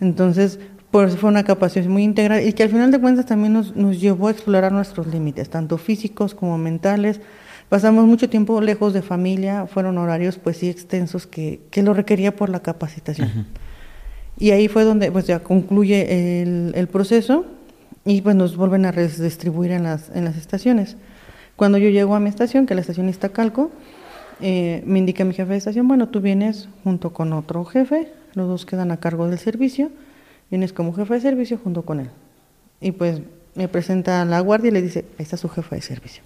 Entonces, por eso fue una capacitación muy integral y que al final de cuentas también nos, nos llevó a explorar nuestros límites, tanto físicos como mentales. Pasamos mucho tiempo lejos de familia, fueron horarios pues sí extensos que, que lo requería por la capacitación. Uh -huh. Y ahí fue donde pues ya concluye el, el, proceso y pues nos vuelven a redistribuir en las, en las estaciones. Cuando yo llego a mi estación, que es la estación Iztacalco, eh, me indica mi jefe de estación, bueno, tú vienes junto con otro jefe, los dos quedan a cargo del servicio, vienes como jefe de servicio junto con él. Y pues me presenta a la guardia y le dice, ahí está su jefe de servicio.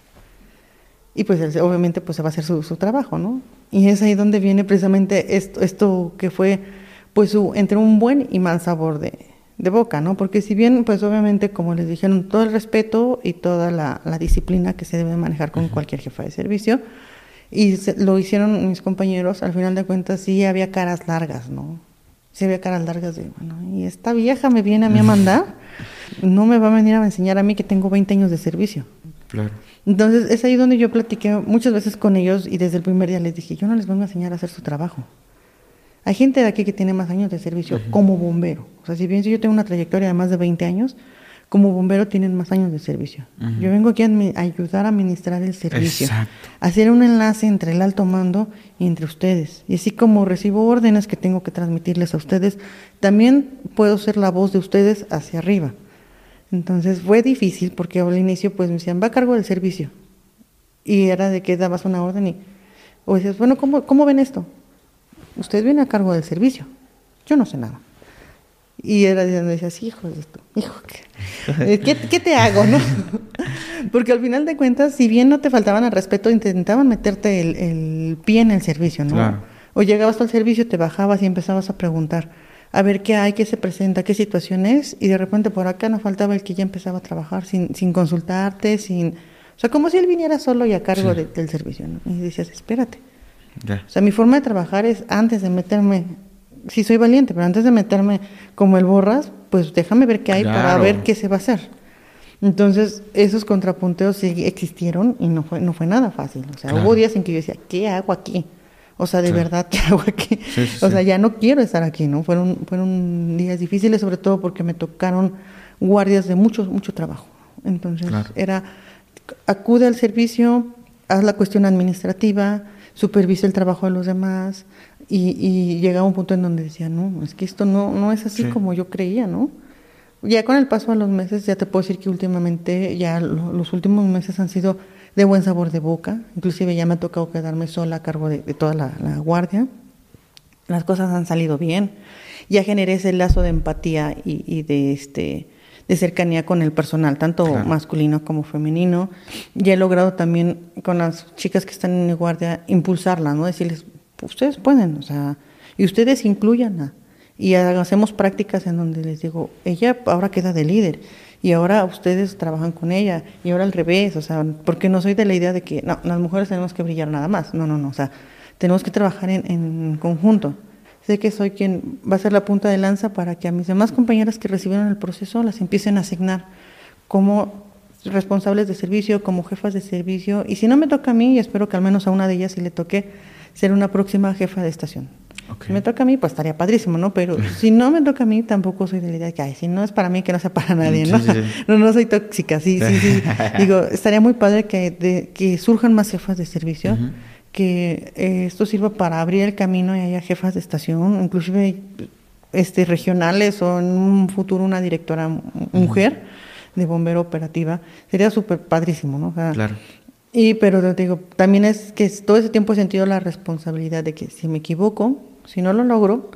Y pues él, obviamente pues se va a hacer su, su, trabajo, ¿no? Y es ahí donde viene precisamente esto, esto que fue pues su, entre un buen y mal sabor de, de boca, ¿no? Porque si bien, pues obviamente, como les dijeron, todo el respeto y toda la, disciplina que se debe manejar con cualquier jefa de servicio, y lo hicieron mis compañeros, al final de cuentas sí había caras largas, ¿no? Sí había caras largas de, bueno, y esta vieja me viene a mí a mandar, no me va a venir a enseñar a mí que tengo 20 años de servicio. Claro. Entonces es ahí donde yo platiqué muchas veces con ellos y desde el primer día les dije, yo no les vengo a enseñar a hacer su trabajo. Hay gente de aquí que tiene más años de servicio como bombero. O sea, si bien yo tengo una trayectoria de más de 20 años, como bombero tienen más años de servicio. Yo vengo aquí a, ayudar a administrar el servicio, hacer un enlace entre el alto mando y entre ustedes. Y así como recibo órdenes que tengo que transmitirles a ustedes, también puedo ser la voz de ustedes hacia arriba. Entonces fue difícil porque al inicio pues me decían, va a cargo del servicio. Y era de que dabas una orden y, o decías, bueno, ¿cómo, cómo ven esto? usted viene a cargo del servicio, yo no sé nada. Y era donde decías, hijo de esto, hijo, ¿qué, ¿qué, te hago? no Porque al final de cuentas, si bien no te faltaban al respeto, intentaban meterte el, pie en el servicio, ¿no? O llegabas al servicio, te bajabas y empezabas a preguntar, a ver qué hay, qué se presenta, qué situación es, y de repente por acá no faltaba el que ya empezaba a trabajar sin, sin consultarte, sin... O sea, como si él viniera solo y a cargo del servicio, ¿no? Y decías, espérate. O sea, mi forma de trabajar es antes de meterme, sí soy valiente, pero antes de meterme como el borras, pues déjame ver qué hay para ver qué se va a hacer. Entonces, esos contrapunteos sí existieron y no fue, no fue nada fácil. O sea, hubo días en que yo decía, ¿qué hago aquí? O sea, de verdad, ¿qué hago aquí? o sea, ya no quiero estar aquí, ¿no? Fueron, fueron días difíciles, sobre todo porque me tocaron guardias de mucho, mucho trabajo. Entonces, era, acude al servicio, haz la cuestión administrativa, supervisa el trabajo de los demás y, y llegaba un punto en donde decía, no, es que esto no, no es así como yo creía, ¿no? Ya con el paso de los meses, ya te puedo decir que últimamente, ya los últimos meses han sido de buen sabor de boca, inclusive ya me ha tocado quedarme sola a cargo de, toda la, guardia, las cosas han salido bien, ya generé ese lazo de empatía y, y de este de cercanía con el personal, tanto masculino como femenino. Y he logrado también con las chicas que están en mi guardia impulsarla, ¿no? Decirles, ustedes pueden, o sea, y ustedes incluyan. Y hacemos prácticas en donde les digo, ella ahora queda de líder y ahora ustedes trabajan con ella y ahora al revés, o sea, porque no soy de la idea de que no, las mujeres tenemos que brillar nada más, no, no, no, o sea, tenemos que trabajar en, en conjunto. Sé que soy quien va a ser la punta de lanza para que a mis demás compañeras que recibieron el proceso las empiecen a asignar como responsables de servicio, como jefas de servicio. Y si no me toca a mí, espero que al menos a una de ellas sí le toque ser una próxima jefa de estación. Si me toca a mí, pues estaría padrísimo, ¿no? Pero si no me toca a mí, tampoco soy de la idea de que, ay, si no es para mí, que no sea para nadie, ¿no? no, no soy tóxica, sí, sí, sí. Digo, estaría muy padre que, que surjan más jefas de servicio que eh, esto sirva para abrir el camino y haya jefas de estación, inclusive este, regionales o en un futuro una directora mujer de bombero operativa. Sería súper padrísimo, ¿no? claro. Y, pero te digo, también es que todo ese tiempo he sentido la responsabilidad de que si me equivoco, si no lo logro,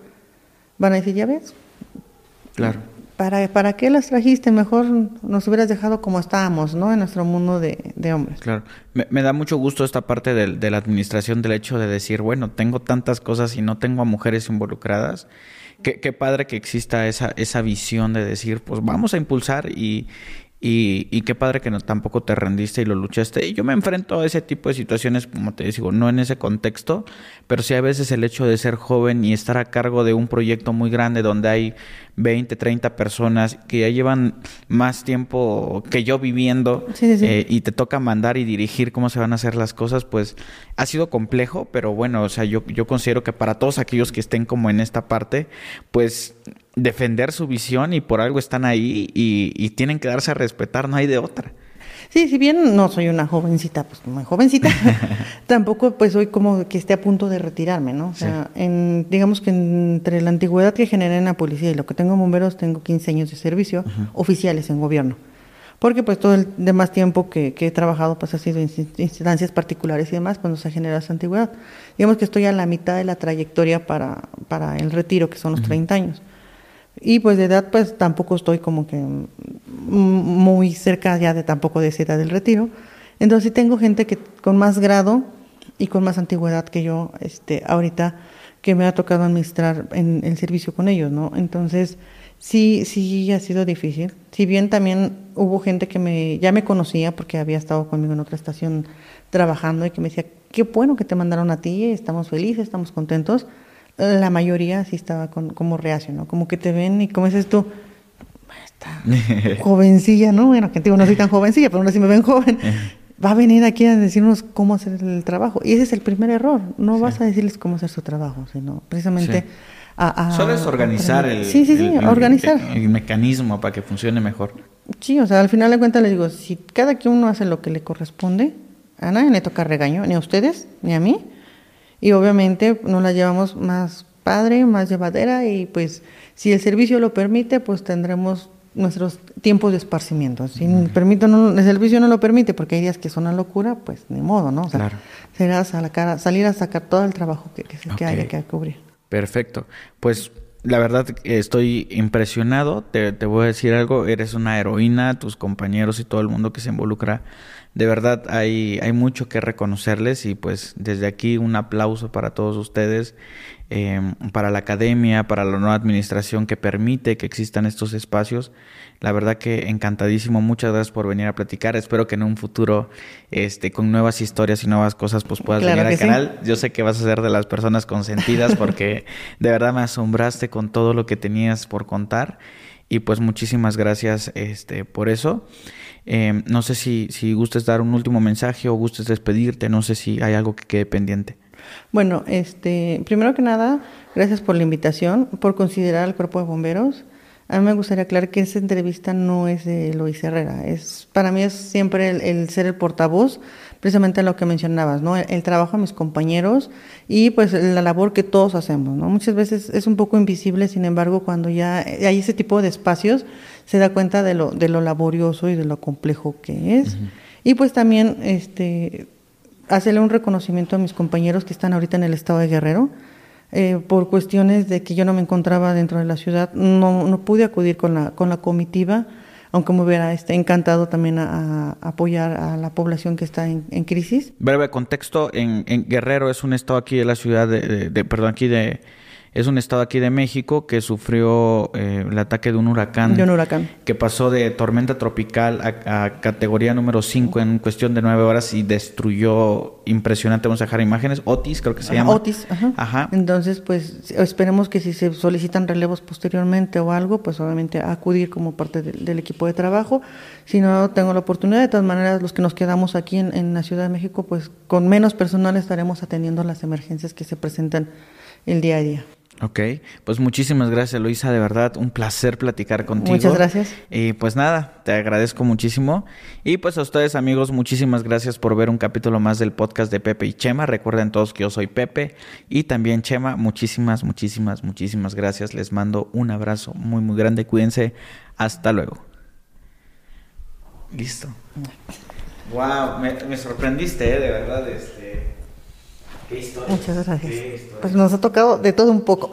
van a decir, ya ves. Claro. ¿para, ¿para qué las trajiste? Mejor nos hubieras dejado como estábamos, ¿no? En nuestro mundo de, hombres. Claro. Me, da mucho gusto esta parte de, de, la administración del hecho de decir, bueno, tengo tantas cosas y no tengo a mujeres involucradas. Qué, qué padre que exista esa, esa visión de decir, pues vamos a impulsar y, y, y, qué padre que no, tampoco te rendiste y lo luchaste. Y yo me enfrento a ese tipo de situaciones, como te digo, no en ese contexto, pero sí a veces el hecho de ser joven y estar a cargo de un proyecto muy grande donde hay 20, 30 personas que ya llevan más tiempo que yo viviendo eh, y te toca mandar y dirigir cómo se van a hacer las cosas, pues ha sido complejo, pero bueno, o sea, yo, yo considero que para todos aquellos que estén como en esta parte, pues defender su visión y por algo están ahí y, y tienen que darse a respetar, no hay de otra. Sí, si bien no soy una jovencita, pues muy jovencita, tampoco pues soy como que esté a punto de retirarme, ¿no? O sea, en, digamos que entre la antigüedad que generé en la policía y lo que tengo en bomberos, tengo 15 años de servicio oficiales en gobierno. Porque pues todo el demás tiempo que, he trabajado pues ha sido en instancias particulares y demás cuando se genera esa antigüedad. Digamos que estoy a la mitad de la trayectoria para, para el retiro, que son los 30 años. Y pues de edad, pues tampoco estoy como que muy cerca ya de tampoco de esa edad del retiro. Entonces sí tengo gente que con más grado y con más antigüedad que yo, este, ahorita que me ha tocado administrar en el servicio con ellos, ¿no? Entonces Sí, sí, ha sido difícil. Si bien también hubo gente que me, ya me conocía porque había estado conmigo en otra estación trabajando y que me decía, qué bueno que te mandaron a ti, estamos felices, estamos contentos. La mayoría sí estaba con, como reacio, ¿no? Como que te ven y como dices tú, está jovencilla, ¿no? Bueno, que digo, no soy tan jovencilla, pero aún así me ven joven. Va a venir aquí a decirnos cómo hacer el trabajo. Y ese es el primer error. No vas a decirles cómo hacer su trabajo, sino precisamente... Solo es organizar el, sí, sí, sí, organizar. El, mecanismo para que funcione mejor. Sí, o sea, al final de cuentas le digo, si cada quien uno hace lo que le corresponde, a nadie le toca regaño, ni a ustedes, ni a mí. Y obviamente nos la llevamos más padre, más llevadera y pues si el servicio lo permite, pues tendremos nuestros tiempos de esparcimiento. Si el, permito no, el servicio no lo permite, porque hay días que son una locura, pues ni modo, ¿no? O sea, serás a la cara, salir a sacar todo el trabajo que, que, que haya que cubrir. Perfecto. Pues la verdad estoy impresionado. Te, te, voy a decir algo. Eres una heroína. Tus compañeros y todo el mundo que se involucra. De verdad hay, hay mucho que reconocerles y pues desde aquí un aplauso para todos ustedes. Em, para la academia, para la nueva administración que permite que existan estos espacios. La verdad que encantadísimo, muchas gracias por venir a platicar. Espero que en un futuro, este, con nuevas historias y nuevas cosas, pues puedas venir al canal. Yo sé que vas a ser de las personas consentidas porque de verdad me asombraste con todo lo que tenías por contar. Y pues muchísimas gracias este, por eso. Em, no sé si, si gustes dar un último mensaje o gustes despedirte, no sé si hay algo que quede pendiente. Bueno, este, primero que nada, gracias por la invitación, por considerar al cuerpo de bomberos. A mí me gustaría aclarar que esta entrevista no es de Luis Herrera. Es, para mí es siempre el, ser el portavoz, precisamente lo que mencionabas, ¿no? El, trabajo de mis compañeros y pues la labor que todos hacemos, ¿no? Muchas veces es un poco invisible, sin embargo, cuando ya hay ese tipo de espacios, se da cuenta de lo, de lo laborioso y de lo complejo que es. Y pues también, este, hacerle un reconocimiento a mis compañeros que están ahorita en el estado de Guerrero. Eh, por cuestiones de que yo no me encontraba dentro de la ciudad, no, no pude acudir con la, con la comitiva, aunque me hubiera este, encantado también a, apoyar a la población que está en, crisis. Breve contexto, en, Guerrero es un estado aquí de la ciudad, de perdón, aquí de, es un estado aquí de México que sufrió eh, el ataque de un huracán. De un huracán. Que pasó de tormenta tropical a, categoría número 5 en cuestión de nueve horas y destruyó impresionante. Vamos a dejar imágenes. Otis, creo que se llama. Otis, ajá. Entonces, pues esperemos que si se solicitan relevos posteriormente o algo, pues obviamente acudir como parte del equipo de trabajo. Si no tengo la oportunidad, de todas maneras, los que nos quedamos aquí en, en la Ciudad de México, pues con menos personal estaremos atendiendo las emergencias que se presentan el día a día. Ok, pues muchísimas gracias Luisa, de verdad un placer platicar contigo. Muchas gracias. Y pues nada, te agradezco muchísimo. Y pues a ustedes amigos, muchísimas gracias por ver un capítulo más del podcast de Pepe y Chema. Recuerden todos que yo soy Pepe y también Chema. Muchísimas, muchísimas, muchísimas gracias. Les mando un abrazo muy, muy grande. Cuídense. Hasta luego. Listo. Wow, me, sorprendiste, ¿eh? de verdad. Este... Muchas gracias. Pues nos ha tocado de todo un poco.